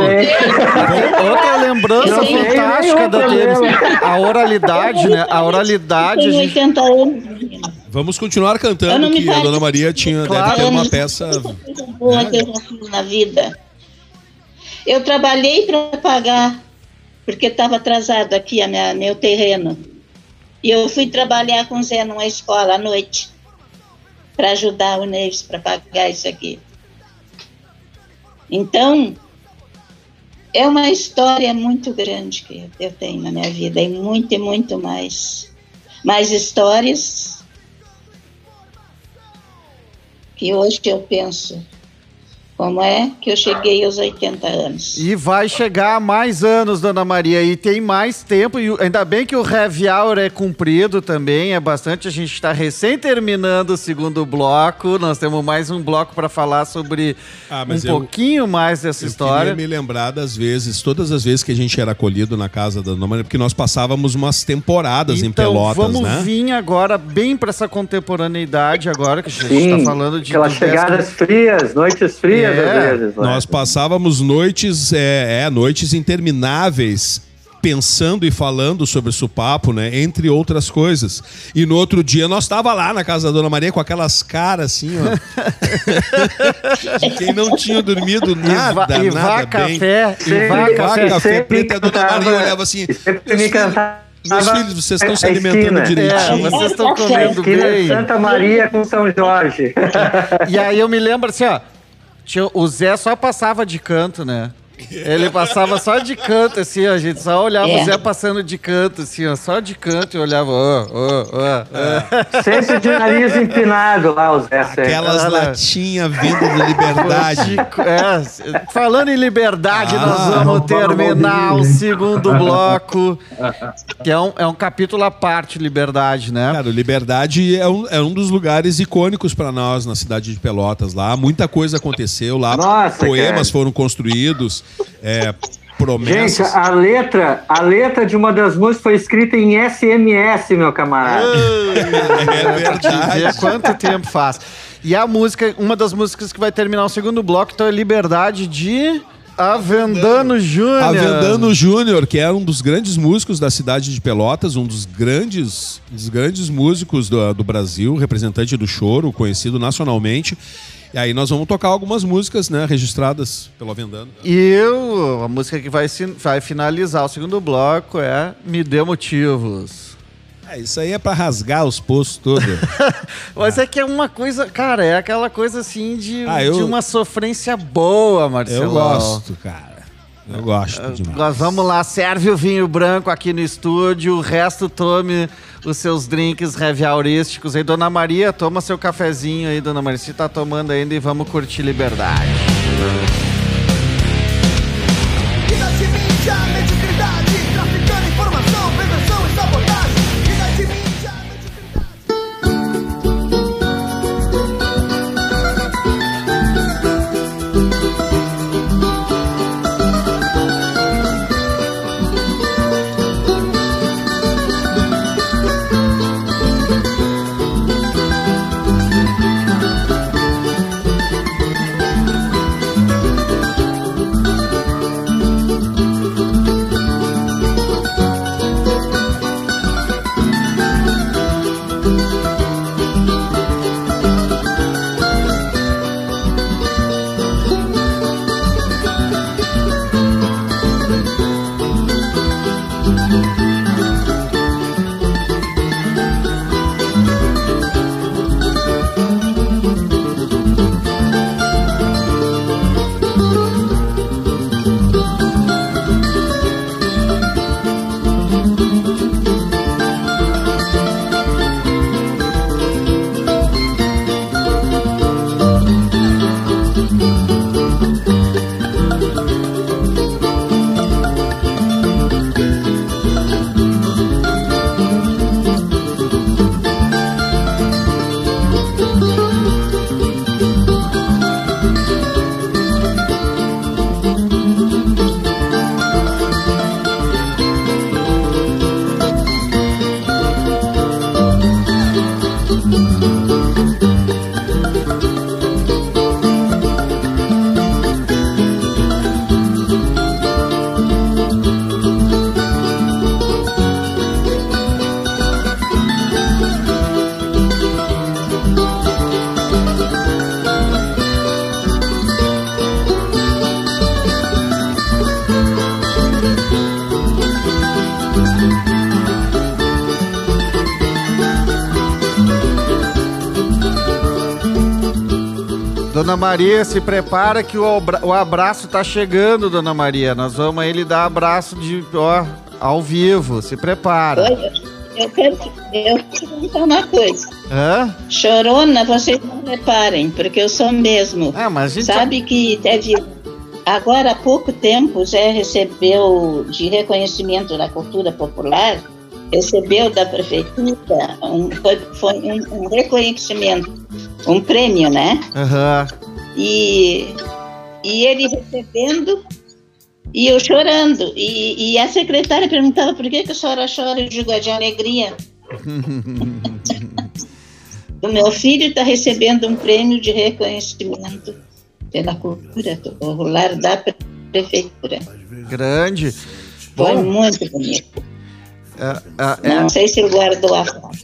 Outra lembrança Eu tenho fantástica problema. A oralidade, né? A oralidade. A Tenho gente... 80 anos. menina. vamos continuar Eu cantando que a Dona Maria tinha Claro. deve ter uma peça boa que eu já fiz na vida. Eu trabalhei para pagar, porque estava atrasado aqui a minha, meu terreno. E eu fui trabalhar com o Zé numa escola à noite, para ajudar o Neves para pagar isso aqui. Então, é uma história muito grande que eu tenho na minha vida, e muito e muito mais. Mais histórias que hoje eu penso como é que eu cheguei aos 80 anos. E vai chegar a mais anos, Dona Maria, e tem mais tempo, e ainda bem que o Heavy Hour é cumprido também, é bastante, a gente está recém terminando o segundo bloco, nós temos mais um bloco para falar sobre Ah, um mas eu- pouquinho mais dessa Eu história. queria me lembrar das vezes, todas as vezes que a gente era acolhido na casa da Dona Maria, porque nós passávamos umas temporadas em Então, Pelotas, vamos né? vir agora bem para essa contemporaneidade agora, que a gente está falando de... aquelas chegadas frias, noites frias É, às vezes. né? Nós passávamos noites, é, é, noites intermináveis pensando e falando sobre o supapo, né? Entre outras coisas. E no outro dia nós tava lá na casa da Dona Maria com aquelas caras assim, ó. de quem não tinha dormido nada, e vá nada bem. café, e vá café. café preto, a Dona Maria olhava assim, e sempre "Meus me filhos- cantava Meus filhos, vocês estão se alimentando esquina. É, direitinho. vocês estão comendo de bem. Santa Maria com São Jorge. E aí eu me lembro assim, ó. O Zé só passava de canto, né? Ele passava só de canto, assim, ó, a gente só olhava É. o Zé passando de canto, assim, ó, só de canto e olhava, ó, ó, ó. Sempre de nariz empinado lá, o Zé. Aquelas latinhas vindo de liberdade. É, falando em liberdade, nós Ah, vamos vamos- vamos terminar o segundo bloco, que é um, é um capítulo à parte, liberdade, né? Cara, Liberdade é um, é um dos lugares icônicos para nós na cidade de Pelotas. Lá muita coisa aconteceu, lá Nossa, poemas cara. foram construídos, é, Gente, promessas. a letra, a letra de uma das músicas foi escrita em SMS, meu camarada. é Ver verdade. quanto tempo faz. E a música, uma das músicas que vai terminar o segundo bloco, então é Liberdade de Avendano Júnior. Avendano Júnior, que era um dos grandes músicos da cidade de Pelotas, um dos grandes, dos grandes músicos do, do Brasil, representante do choro, conhecido nacionalmente. E aí nós vamos tocar algumas músicas, né, registradas pelo Avendano. E o- a música que vai, vai finalizar o segundo bloco é Me Dê Motivos. É, isso aí é para rasgar os poços todos. Mas é que é uma coisa, cara, é aquela coisa assim de, Ah, eu- de uma sofrência boa, Marcelo. Eu gosto, cara. Eu gosto demais. Nós vamos lá, serve o vinho branco aqui no estúdio, o resto tome os seus drinks heavy-heurísticos aí. Dona Maria, toma seu cafezinho aí, Dona Maria, se tá tomando ainda e vamos curtir liberdade. Dona Maria, se prepara que o, abra- o abraço tá chegando, Dona Maria. Nós vamos lhe dar abraço de, ó, ao vivo. Se prepara. Eu quero, eu quero te contar uma coisa. Hã? Chorona, vocês não reparem, porque eu sou mesmo. Ah, mas gente... Sabe que teve. Agora há pouco tempo já recebeu de reconhecimento da cultura popular, recebeu da prefeitura um, foi, foi um, um reconhecimento, um prêmio, né? Aham. E, e ele recebendo e eu chorando. E, e a secretária perguntava por que, que a senhora chora? Eu digo, é de alegria. O meu filho está recebendo um prêmio de reconhecimento pela cultura popular da pre- prefeitura. Grande. Foi Bom, muito bonito. É, é- Não sei se ele guardou a foto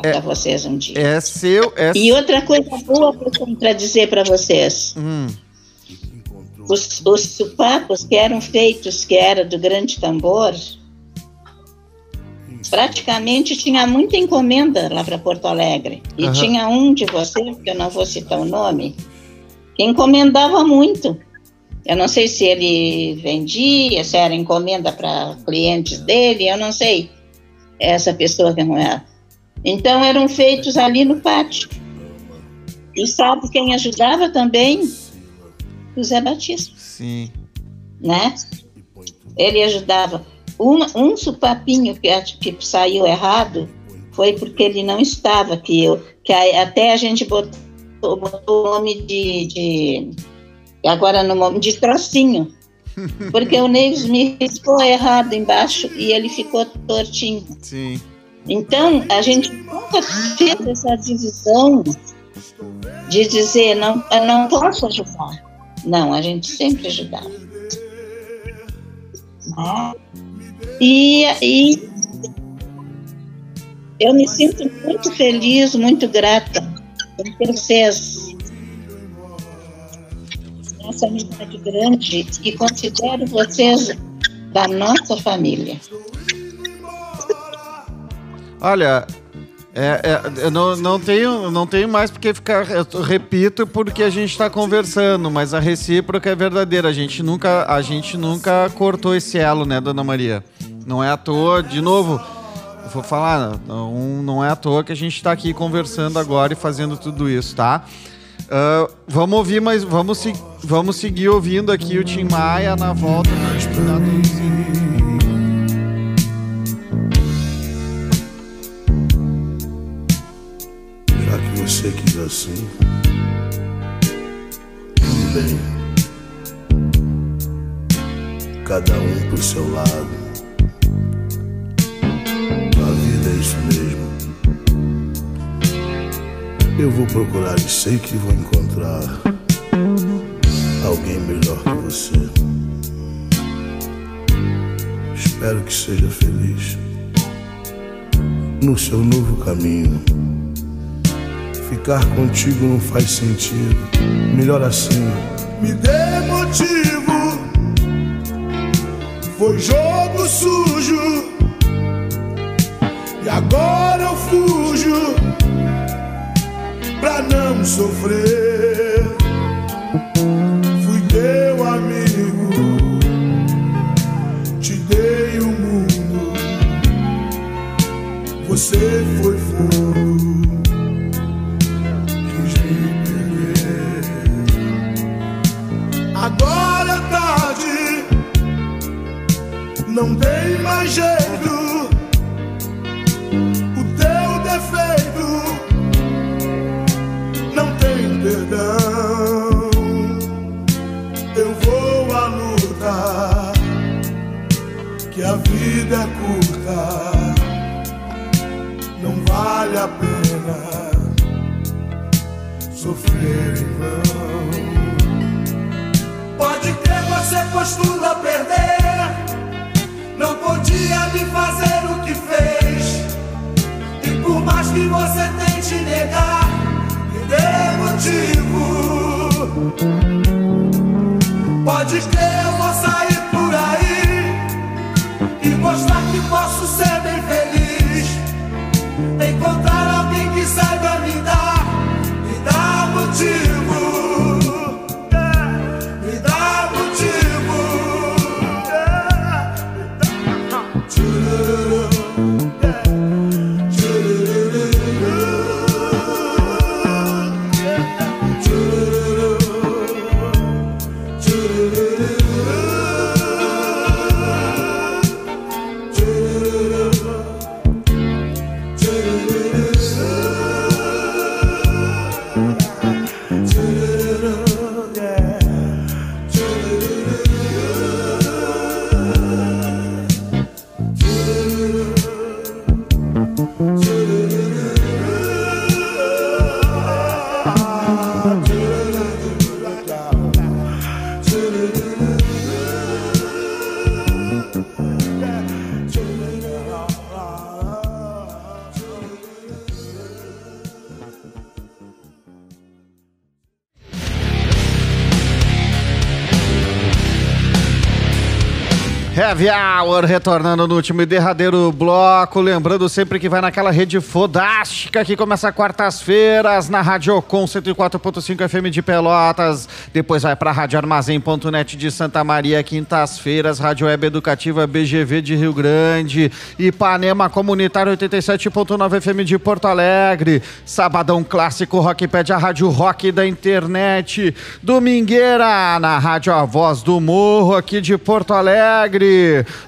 para vocês um dia. é seu. É... E outra coisa boa para dizer para vocês. Hum, Os, os supapos que eram feitos, que era do grande tambor, praticamente tinha muita encomenda lá para Porto Alegre. E Aham. tinha um de vocês, que eu não vou citar o nome, que encomendava muito. Eu não sei se ele vendia, se era encomenda para clientes dele, eu não sei. Essa pessoa que não era. Então eram feitos ali no pátio. E sabe quem ajudava também? O Zé Batista sim. né? Ele ajudava. Um, um supapinho que, que saiu errado foi porque ele não estava aqui. Eu, que a- até a gente botou, botou o nome de, de agora no nome de trocinho. Porque o Neves me riscou errado embaixo e ele ficou tortinho. Sim. Então, a gente nunca fez essa divisão de dizer, não, eu não posso ajudar. Não, a gente sempre ajudava. E, e eu me sinto muito feliz, muito grata por ter vocês essa amizade grande e considero vocês da nossa família. Olha, é, é, eu não, não, tenho, não tenho mais porque ficar. Eu repito porque a gente está conversando, mas a recíproca é verdadeira. A gente nunca, a gente nunca cortou esse elo, né, Dona Maria? Não é à toa, de novo. Vou falar, não, não é à toa que a gente está aqui conversando agora e fazendo tudo isso, tá? Ah, vamos ouvir, mas vamos, se- vamos seguir ouvindo aqui o Tim Maia na volta. pra dar tudo isso. Já que você quis assim, tudo bem. Cada um pro seu lado. A vida é isso mesmo. Eu vou procurar e sei que vou encontrar alguém melhor que você. Espero que seja feliz no seu novo caminho. Ficar contigo não faz sentido. Melhor assim. Me dê motivo. Foi jogo sujo. E agora eu fujo. Pra não sofrer. Vida curta, não vale a pena sofrer em vão. Pode crer, você costuma perder. Não podia me fazer o que fez. E por mais que você tente negar, me dê motivo. Pode crer, eu vou sair mostrar que posso ser bem feliz. Encontrar alguém que saiba me dar, me dar motivo. Heavy Hour retornando no último e derradeiro bloco. Lembrando sempre que vai naquela rede fodástica que começa quartas-feiras na Rádio Com 104.5 FM de Pelotas. Depois vai para Rádio Armazém.net de Santa Maria, quintas-feiras. Rádio Web Educativa BGV de Rio Grande. Ipanema Comunitário 87.9 FM de Porto Alegre. Sabadão Clássico Rockpad, a Rádio Rock da internet. Domingueira na Rádio A Voz do Morro aqui de Porto Alegre.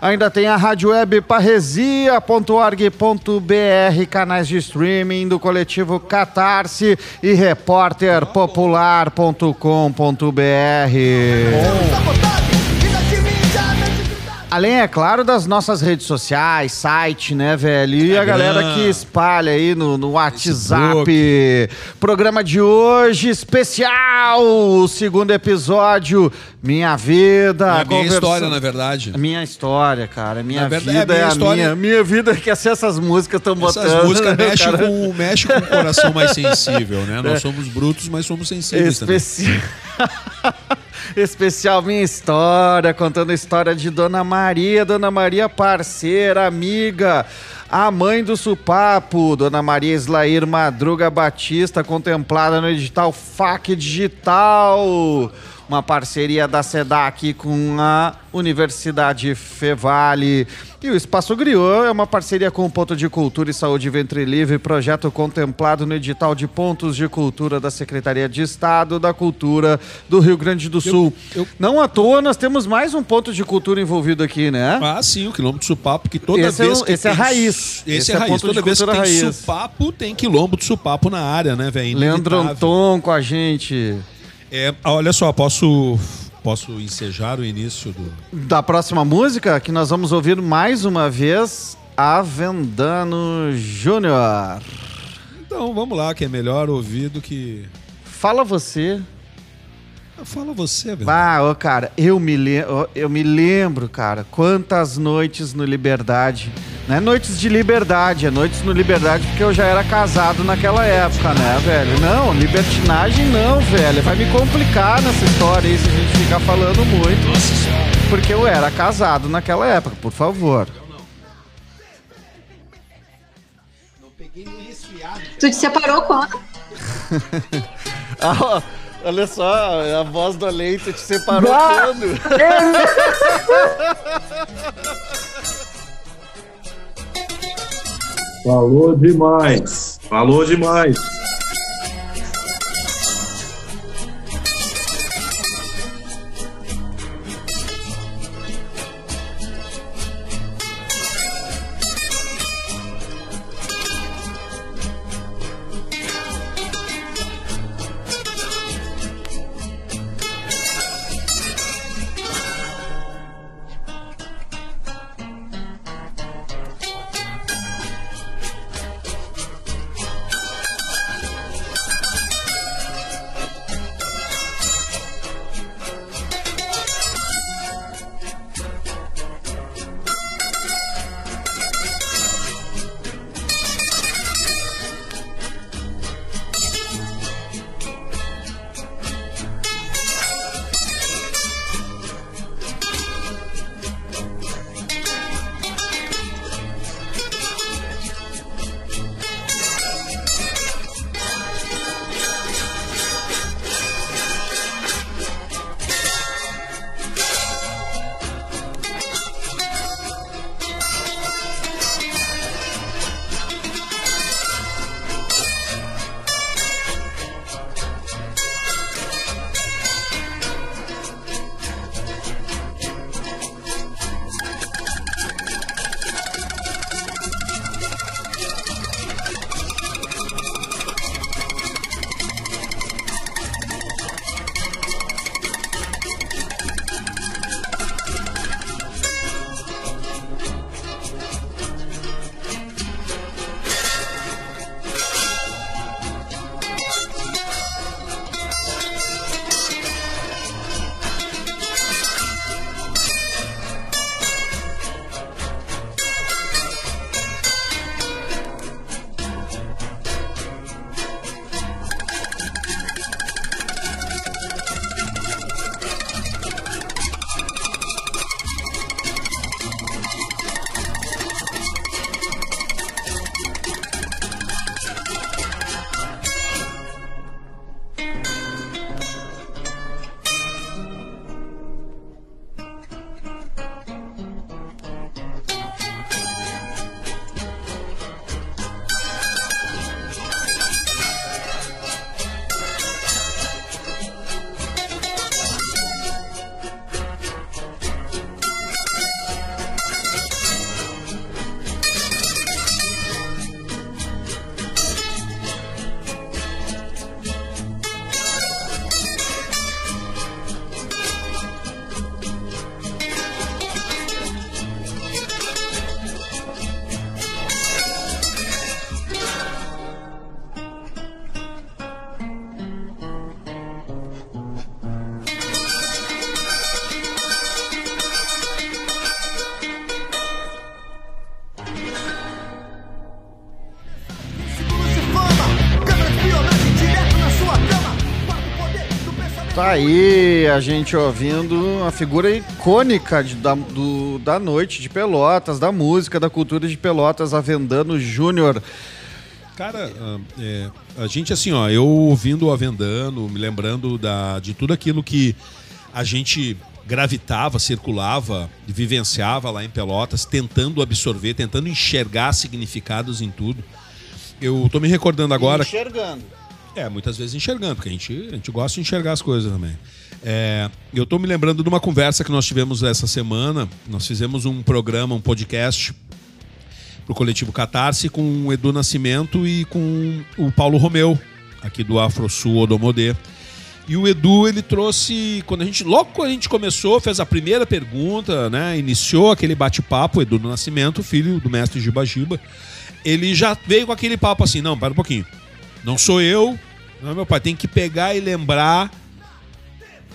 Ainda tem a rádio web parresia.org.br, canais de streaming do coletivo Catarse e repórterpopular.com.br. Além, é claro, das nossas redes sociais, site, né, velho? E a galera que espalha aí no, no WhatsApp. Programa de hoje, especial, o segundo episódio, Minha Vida. É a minha história, na verdade. A minha história, cara. Minha verdade, vida é a é, minha a história. minha. Minha vida é que assim, essas músicas estão botando. Essas músicas né, mexem cara? com, mexe com o coração mais sensível, né? Nós É. somos brutos, mas somos sensíveis também. Especi... Especial Minha História, contando a história de Dona Maria, Dona Maria parceira, amiga, a mãe do Supapo, Dona Maria Islair Madruga Batista, contemplada no edital FAC Digital, uma parceria da SEDAC com a Universidade Fevale. E o Espaço Griot é uma parceria com o Ponto de Cultura e Saúde Ventre Livre, projeto contemplado no edital de pontos de cultura da Secretaria de Estado da Cultura do Rio Grande do Sul. Não à toa, nós temos mais um ponto de cultura envolvido aqui, né? Ah, sim, o quilombo do Supapo, que toda Esse é vez o- que esse é tem- raiz. Esse, Esse é é raiz. ponto Toda de vez que cultura tem raiz. Supapo, tem quilombo do Supapo na área, né, velho? Leandro. Anton com a gente. É, olha só, posso, posso ensejar o início do... Da próxima música, que nós vamos ouvir mais uma vez, Avendano Júnior. Então, vamos lá, que é melhor ouvir do que... Fala você. Fala você, velho. Ah, ô, cara, eu me, eu me lembro, cara, quantas noites no Liberdade. Não é noites de liberdade, é noites no Liberdade porque eu já era casado naquela época, né, velho? Não, libertinagem não, velho. Vai me complicar nessa história aí se a gente ficar falando muito. Nossa senhora. Porque eu era casado naquela época, por favor. Tu te separou quando? Ah, olha só, a voz do Leite te separou quando? Falou demais. Falou demais. Tá aí a gente ouvindo a figura icônica de- da, do- da noite de Pelotas, da música, da cultura de Pelotas, Avendano Júnior. Cara, ah, é, a gente assim, ó, eu ouvindo o Avendano, me lembrando da, de tudo aquilo que a gente gravitava, circulava, vivenciava lá em Pelotas, tentando absorver, tentando enxergar significados em tudo. Eu tô me recordando agora. Enxergando. É, muitas vezes enxergando, porque a gente, a gente gosta de enxergar as coisas também. É, eu tô me lembrando de uma conversa que nós tivemos essa semana. Nós fizemos um programa, um podcast pro coletivo Catarse com o Edu Nascimento e com o Paulo Romeu, aqui do Afro Sul Odomodê. E o Edu, ele trouxe, quando a gente, logo quando a gente começou, fez a primeira pergunta, né, iniciou aquele bate-papo, o Edu do Nascimento, filho do mestre Giba Giba, ele já veio com aquele papo assim, não, para um pouquinho, não sou eu, não meu pai, tem que pegar e lembrar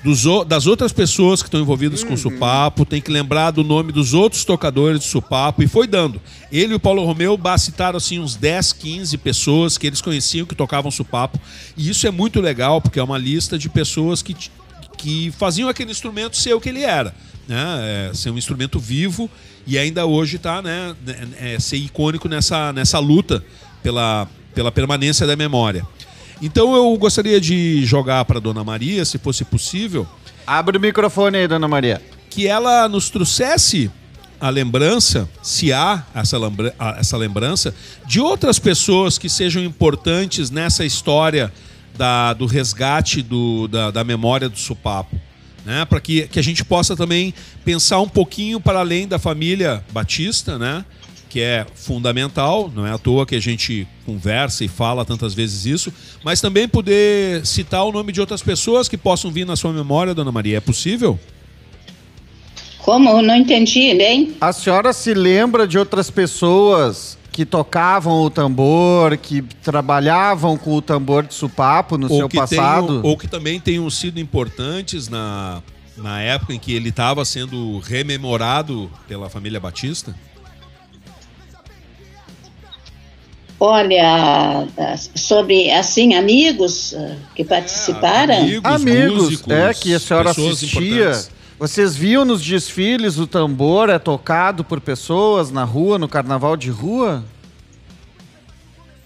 dos das outras pessoas que estão envolvidas com o Supapo, tem que lembrar do nome dos outros tocadores do Supapo, e foi dando. Ele e o Paulo Romeu citaram assim, uns 10, 15 pessoas que eles conheciam que tocavam Supapo, e isso é muito legal, porque é uma lista de pessoas que, que faziam aquele instrumento ser o que ele era. Né? É, ser um instrumento vivo e ainda hoje está né, é, ser icônico nessa, nessa luta pela, pela permanência da memória. Então eu gostaria de jogar para Dona Maria, se fosse possível, Abre o microfone aí, dona Maria. que ela nos trouxesse a lembrança, se há essa, lembra- essa lembrança, de outras pessoas que sejam importantes nessa história da- do resgate do- da, da memória do Supapo. Né? Para que, que a gente possa também pensar um pouquinho para além da família Batista, né? Que é fundamental, não é à toa que a gente conversa e fala tantas vezes isso, mas também poder citar o nome de outras pessoas que possam vir na sua memória, Dona Maria. É possível? Como? Eu Não entendi bem. A senhora se lembra de outras pessoas que tocavam o tambor, que trabalhavam com o tambor de supapo no seu que passado? tenham- ou que também tenham sido importantes na, na época em que ele estava sendo rememorado pela família Batista? Olha, sobre, assim, amigos ah, que participaram. Amigos, músicos, é que a senhora assistia. Vocês viam nos desfiles o tambor é tocado por pessoas na rua, no carnaval de rua?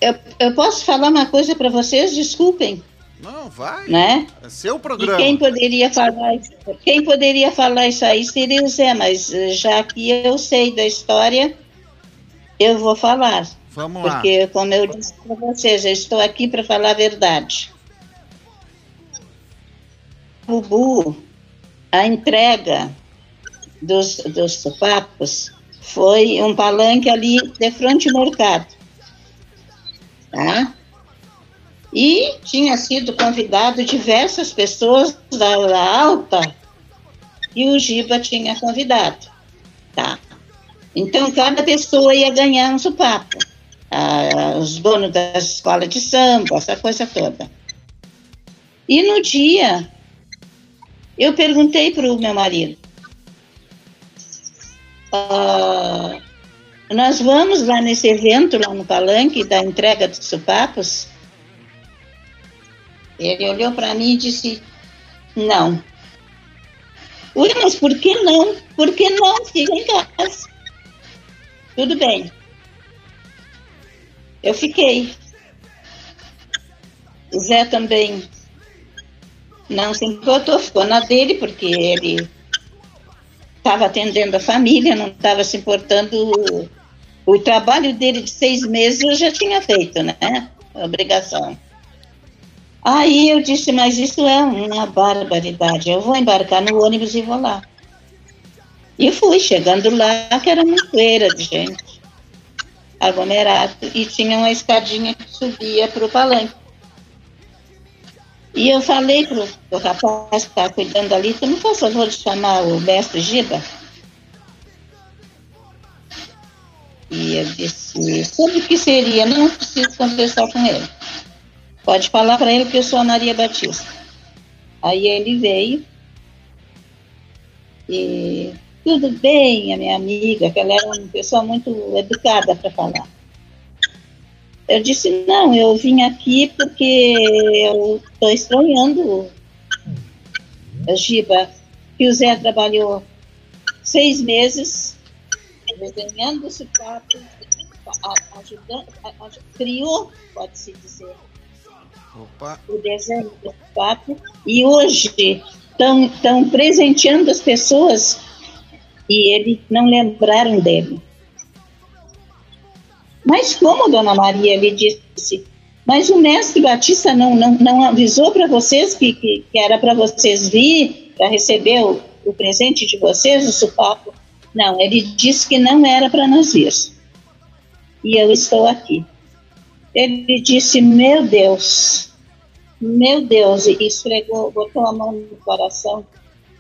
Eu, eu posso falar uma coisa para vocês? Desculpem, Não, vai. né? É seu E programa. quem poderia falar isso? Quem poderia falar isso aí seria o Zé, mas eh, já que eu sei da história, eu vou falar. Vamos lá. Porque, como eu disse para vocês, eu estou aqui para falar a verdade. Bubu, a entrega dos, dos sopapos foi um palanque ali de frente ao mercado. Tá? E tinha sido convidado diversas pessoas da, da alta e o Giba tinha convidado. Tá? Então, cada pessoa ia ganhar um sopapo. Ah, os donos da escola de samba, essa coisa toda. E no dia, eu perguntei para o meu marido: ah, Nós vamos lá nesse evento, lá no palanque, da entrega dos sopapos? Ele olhou para mim e disse: Não. Ui, mas por que não? Por que não? Fica em casa. Tudo bem. Eu fiquei. O Zé também não se importou, ficou na dele, porque ele estava atendendo a família, não estava se importando. O, trabalho dele de seis meses eu já tinha feito, né? Obrigação. Aí eu disse, mas isso é uma barbaridade. Eu vou embarcar no ônibus e vou lá. E fui, chegando lá, que era uma poeira de gente aglomerado e tinha uma escadinha que subia para o palanque. E eu falei pro, pro rapaz que estava cuidando ali, tu me faz favor de chamar o mestre Giba? E eu disse, sobre o que seria? Não preciso conversar com ele. Pode falar para ele que eu sou a Maria Batista. Aí ele veio e tudo bem, a minha amiga, que ela era uma pessoa muito educada para falar. Eu disse, não, eu vim aqui porque eu estou estranhando Giba, que o Zé trabalhou seis meses desenhando sapatos, a- ajudando, a- a- criou, pode-se dizer, Opa. o desenho do sapato, e hoje estão presenteando as pessoas e ele não lembraram dele. Mas como Dona Maria lhe disse, mas o mestre Batista não, não, não avisou para vocês que, que, que era para vocês vir para receber o, o presente de vocês, o supapo? Não, ele disse que não era para nós vir. E eu estou aqui. Ele disse, meu Deus, meu Deus, e esfregou, botou a mão no coração.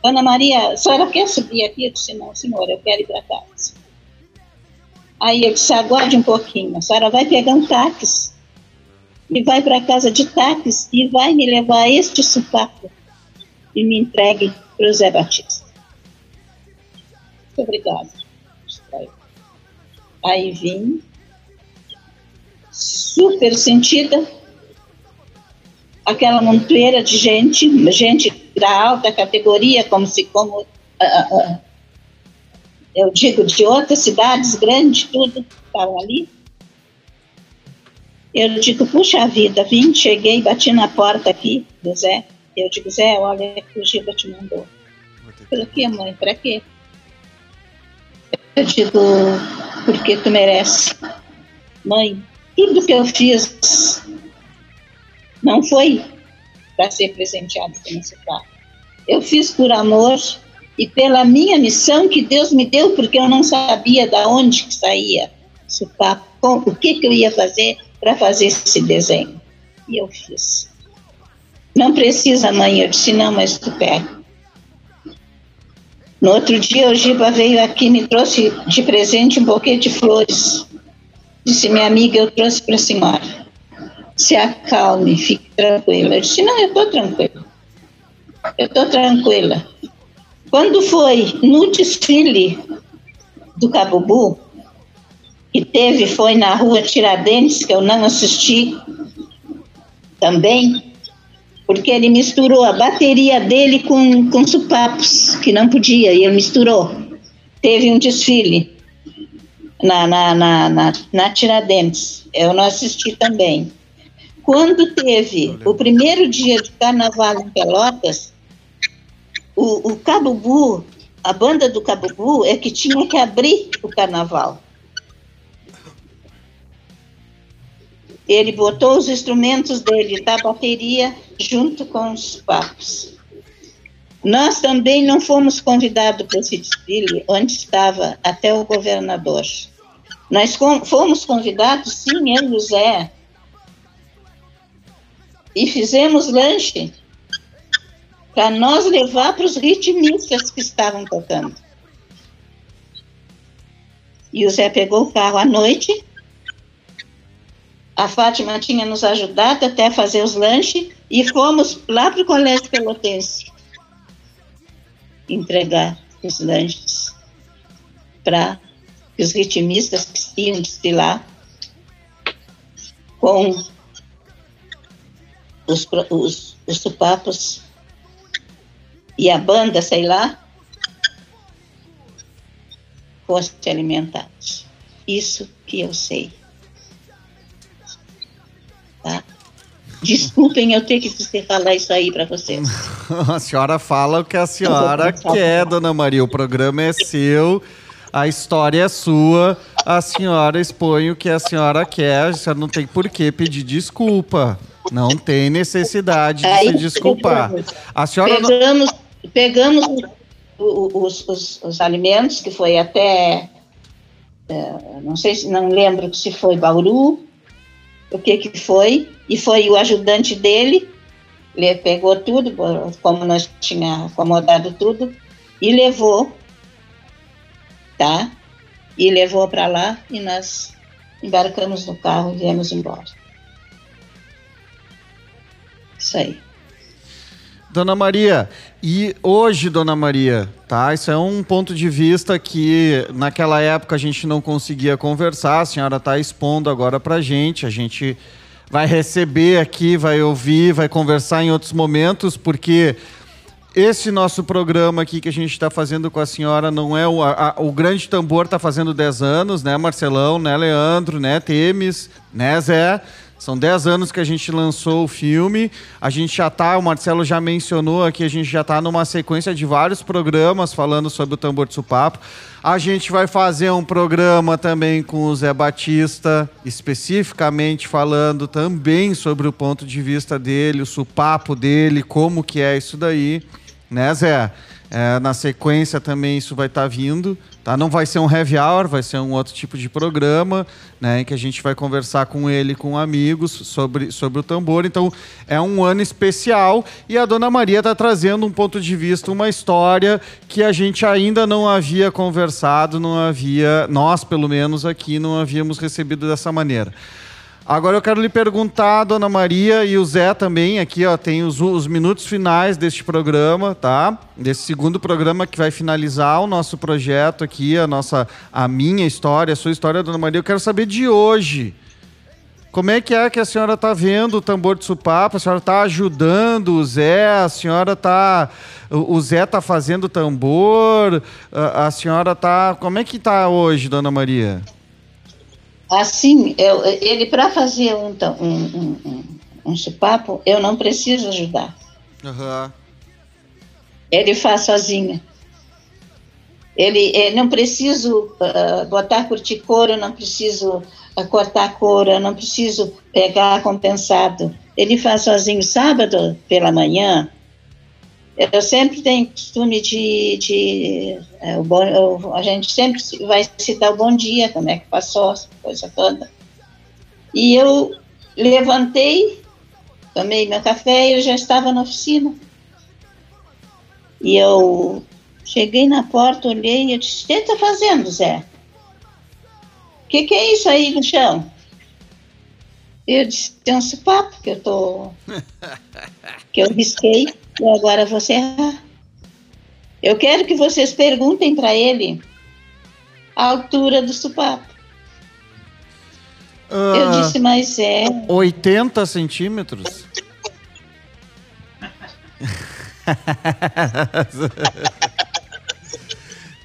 Ana Maria, a senhora quer subir aqui? Eu disse, não, senhora, eu quero ir para casa. Aí eu disse, aguarde um pouquinho, a senhora vai pegar um táxi e vai para casa de táxi e vai me levar este supapo e me entregue para o Zé Batista. Muito obrigada. Aí vim, super sentida, aquela montoeira de gente, gente da alta categoria, como se como ah, ah, eu digo de outras cidades grandes, tudo estavam ali. Eu digo, puxa vida, vim, cheguei, bati na porta aqui do Zé. Eu digo, Zé, olha que o Giba te mandou. Pelo que, mãe? Para quê? Eu digo, porque tu merece. Mãe, tudo que eu fiz não foi para ser presenteado com esse carro. Eu fiz por amor e pela minha missão que Deus me deu, porque eu não sabia da onde que saía esse papo, o que, que eu ia fazer para fazer esse desenho. E eu fiz. Não precisa, mãe. Eu disse, não, mas tu pega. No outro dia, o Giba veio aqui me trouxe de presente um buquê de flores. Disse, minha amiga, eu trouxe para a senhora. Se acalme, fique tranquila. Eu disse, não, eu estou tranquila. Eu estou tranquila. Quando foi no desfile do Cabubu, que teve, foi na rua Tiradentes, que eu não assisti também, porque ele misturou a bateria dele com, com supapos, que não podia, e ele misturou. Teve um desfile na, na, na, na, na Tiradentes, eu não assisti também. Quando teve o primeiro dia de carnaval em Pelotas, o, o Cabubu, a banda do Cabubu é que tinha que abrir o carnaval. Ele botou os instrumentos dele da bateria junto com os papos. Nós também não fomos convidados para esse desfile, onde estava até o governador. Nós fomos convidados, sim, eu e o Zé. E fizemos lanche para nós levar para os ritmistas que estavam tocando. E o Zé pegou o carro à noite. A Fátima tinha nos ajudado até fazer os lanches e fomos lá para o Colégio Pelotense entregar os lanches para os ritmistas que iam desfilar com os, os, os supapos e a banda, sei lá, fossem alimentados. Isso que eu sei. Tá? Desculpem eu ter que falar isso aí para vocês. A senhora fala o que a senhora quer, dona Maria. O programa é seu, a história é sua, a senhora expõe o que a senhora quer, a senhora não tem por que pedir desculpa. Não tem necessidade de Aí, se desculpar. A senhora não... Pegamos, pegamos o- o- os, os- os alimentos, que foi até. eh, não sei se não lembro se foi Bauru, o que que foi, e foi o ajudante dele, ele pegou tudo, como nós tinha acomodado tudo, e levou, tá? E levou para lá e nós embarcamos no carro e viemos embora. Isso aí. Dona Maria, e hoje, Dona Maria, tá? Isso é um ponto de vista que naquela época a gente não conseguia conversar, a senhora está expondo agora pra gente, a gente vai receber aqui, vai ouvir, vai conversar em outros momentos, porque esse nosso programa aqui que a gente está fazendo com a senhora não é o, a- a- o grande tambor está fazendo 10 anos, né, Marcelão, né, Leandro, né, Temes, né, Zé? São 10 anos que a gente lançou o filme. A gente já tá, o Marcelo já mencionou aqui, a gente já tá numa sequência de vários programas falando sobre o tambor de supapo. A gente vai fazer um programa também com o Zé Batista, especificamente falando também sobre o ponto de vista dele, o supapo dele, como que é isso daí, né, Zé? É, na sequência também isso vai estar vindo, tá? Não vai ser um heavy hour, vai ser um outro tipo de programa, né? Em que a gente vai conversar com ele, com amigos sobre, sobre o tambor. Então é um ano especial e a Dona Maria está trazendo um ponto de vista, uma história que a gente ainda não havia conversado, não havia, nós pelo menos aqui não havíamos recebido dessa maneira. Agora eu quero lhe perguntar, Dona Maria e o Zé também, aqui ó, tem os, os minutos finais deste programa, tá? Desse segundo programa que vai finalizar o nosso projeto aqui, a nossa, a minha história, a sua história, Dona Maria. Eu quero saber de hoje. Como é que é que a senhora está vendo o tambor de supapo? A senhora está ajudando o Zé? A senhora. O o Zé está fazendo tambor? A, a senhora está... Como é que está hoje, Dona Maria? Assim, eu, ele para fazer um, um, um, um, chupapo, eu não preciso ajudar. Aham. Ele faz sozinho. Ele, eh, não preciso ah, botar corticor, eu não preciso ah, cortar couro, não preciso pegar compensado. Ele faz sozinho. Sábado pela manhã, eu sempre tenho costume de. de o bom, eu- a gente sempre se- vai citar o bom dia, como é que passou, coisa toda. E eu levantei, tomei meu café e eu já estava na oficina. E eu cheguei na porta, olhei e eu disse: O que está fazendo, Zé? O que, que é isso aí no chão? Eu disse: Tem um supapo que eu tô. que eu risquei e agora você errar. Eu quero que vocês perguntem para ele a altura do supapo. Eu Ah, disse: Mas é. 80 centímetros?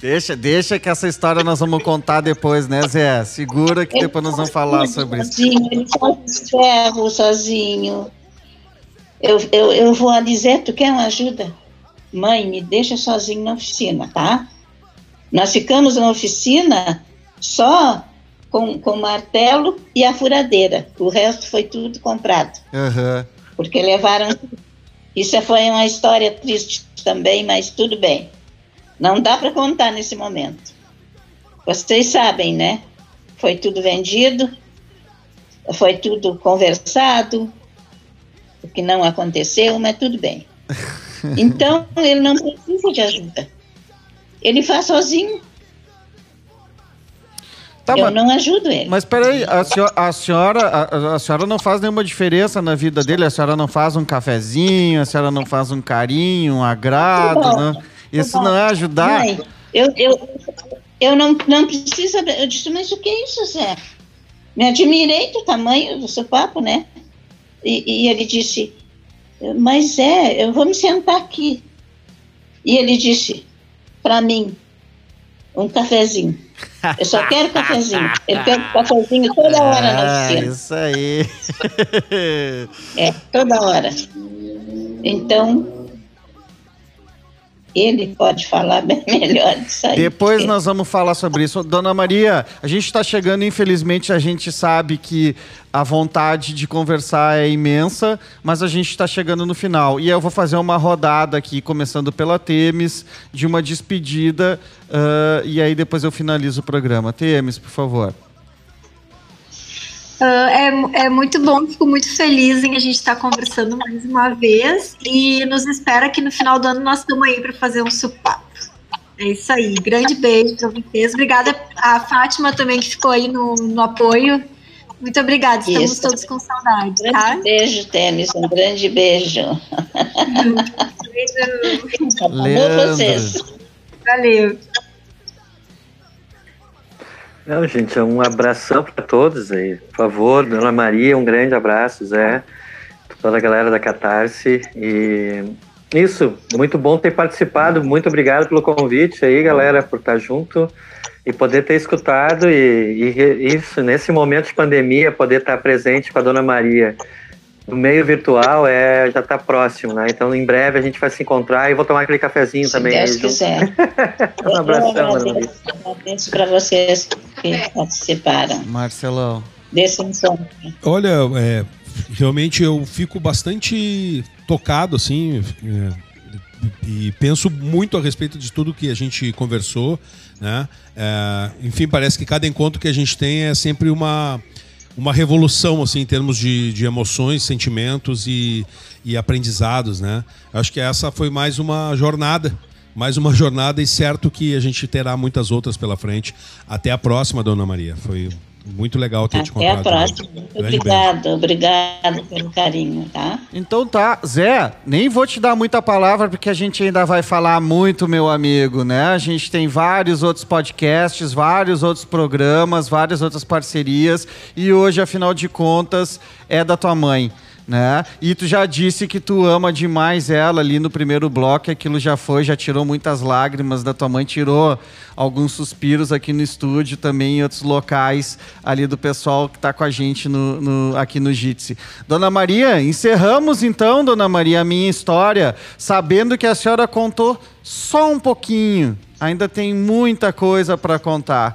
deixa, deixa que essa história nós vamos contar depois, né, Zé? Segura que depois nós vamos falar sobre isso. Sozinho, ele faz ferro sozinho. Eu, eu, eu vou a dizer, tu quer uma ajuda? Mãe, me deixa sozinho na oficina, tá? Nós ficamos na oficina só com, com o martelo e a furadeira. O resto foi tudo comprado, Aham. porque levaram. Isso foi uma história triste também, mas tudo bem. Não dá para contar nesse momento. Vocês sabem, né? Foi tudo vendido, foi tudo conversado, o que não aconteceu, mas tudo bem. Então, ele não precisa de ajuda. Ele faz sozinho. Tá, Eu mas- não ajudo ele. Mas peraí, a senhora, a, senhora, a, a senhora não faz nenhuma diferença na vida dele? A senhora não faz um cafezinho, a senhora não faz um carinho, um agrado, Tá bom, né? Isso não é ajudar? Mãe, eu, eu, eu não, não preciso. Eu disse, mas o que é isso, Zé? Me admirei do tamanho do seu papo, né? E, e ele disse, mas é, eu vou me sentar aqui. E ele disse, para mim, um cafezinho. Eu só quero cafezinho. Ele quer cafezinho toda hora na Ah, oficina. isso aí. É, toda hora. Então, ele pode falar bem melhor disso aí. Depois nós vamos falar sobre isso. Dona Maria, a gente está chegando, infelizmente, a gente sabe que a vontade de conversar é imensa, mas a gente está chegando no final. E eu vou fazer uma rodada aqui, começando pela Temes, de uma despedida, ah, e aí depois eu finalizo o programa. Temes, por favor. Ah, é, é muito bom, fico muito feliz em a gente estar conversando mais uma vez e nos espera que no final do ano nós estamos aí para fazer um supapo. É isso aí, grande beijo para vocês. Obrigada a Fátima também que ficou aí no, no apoio. Muito obrigada, estamos Isso. todos com saudade, grande tá? beijo, Tênis, um grande beijo. Beijo. Amor vocês. Valeu. Não, gente, um abração para todos aí. Por favor, Dona Maria, um grande abraço, Zé, toda a galera da Catarse. E Isso, muito bom ter participado. Muito obrigado pelo convite aí, galera, por estar junto e poder ter escutado. E, e isso, nesse momento de pandemia, poder estar presente com a Dona Maria no meio virtual é já está próximo, né? Então, em breve a gente vai se encontrar e vou tomar aquele cafezinho Se também. Deus aí junto. quiser. um abração, Eu Dona Maria. agradeço, agradeço para vocês que participaram Marcelão. desse encontro. Olha, é, realmente eu fico bastante tocado, assim, é, e penso muito a respeito de tudo que a gente conversou, né? É, enfim, parece que cada encontro que a gente tem é sempre uma, uma revolução, assim, em termos de, de emoções, sentimentos e, e aprendizados, né? Acho que essa foi mais uma jornada, mais uma jornada e certo que a gente terá muitas outras pela frente. Até a próxima, Dona Maria. Foi muito legal ter te Até a encontrado. próxima. Muito Grande beijo. obrigado, obrigado pelo carinho, tá? Então tá, Zé, nem vou te dar muita palavra porque a gente ainda vai falar muito, meu amigo, né? A gente tem vários outros podcasts, vários outros programas, várias outras parcerias e hoje, afinal de contas, é da tua mãe. Né? E tu já disse que tu ama demais ela ali no primeiro bloco, aquilo já foi, já tirou muitas lágrimas da tua mãe, tirou alguns suspiros aqui no estúdio, também em outros locais ali do pessoal que está com a gente no, no- aqui no Jitsi. Dona Maria, encerramos então, Dona Maria, a minha história, sabendo que a senhora contou só um pouquinho. Ainda tem muita coisa para contar.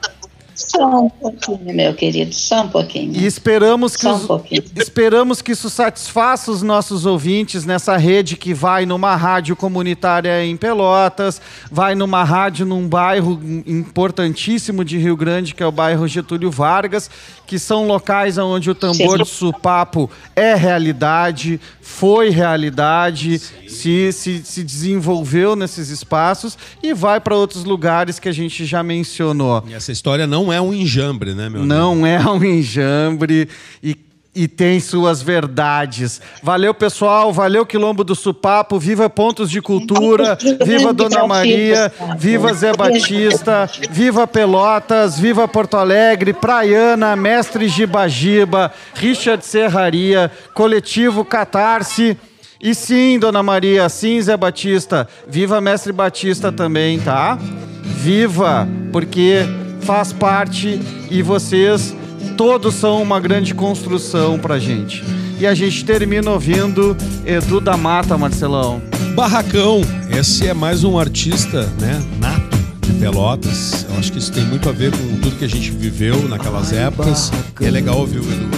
Só um pouquinho, meu querido, só um pouquinho. E esperamos que, Só um esperamos que isso satisfaça os nossos ouvintes nessa rede que vai numa rádio comunitária em Pelotas, vai numa rádio num bairro importantíssimo de Rio Grande, que é o bairro Getúlio Vargas, que são locais onde o tambor Sim. de supapo é realidade, foi realidade, se, se, se desenvolveu nesses espaços e vai para outros lugares que a gente já mencionou. E essa história não é um enjambre, né, meu amigo? Não é um enjambre e, e tem suas verdades. Valeu, pessoal. Valeu, Quilombo do Supapo. Viva Pontos de Cultura. Viva Dona Maria. Viva Zé Batista. Viva Pelotas. Viva Porto Alegre. Praiana. Mestre Gibagiba. Richard Serraria. Coletivo Catarse. E sim, Dona Maria, sim, Zé Batista. Viva Mestre Batista também, tá? Viva, porque faz parte e vocês todos são uma grande construção pra gente. E a gente termina ouvindo Edu da Mata, Marcelão. Barracão, esse é mais um artista, né, nato de Pelotas. Eu acho que isso tem muito a ver com tudo que a gente viveu naquelas épocas. E é legal ouvir o Edu.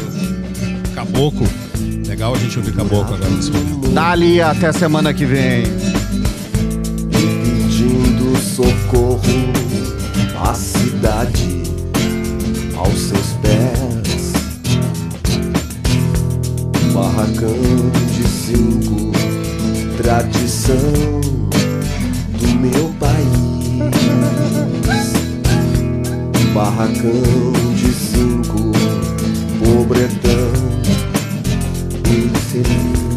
Caboclo. Legal a gente ouvir Caboclo agora nesse momento. Dali, até semana que vem. pedindo socorro à cidade aos seus pés. Barracão de cinco, tradição do meu país. Barracão de cinco, pobretão infeliz.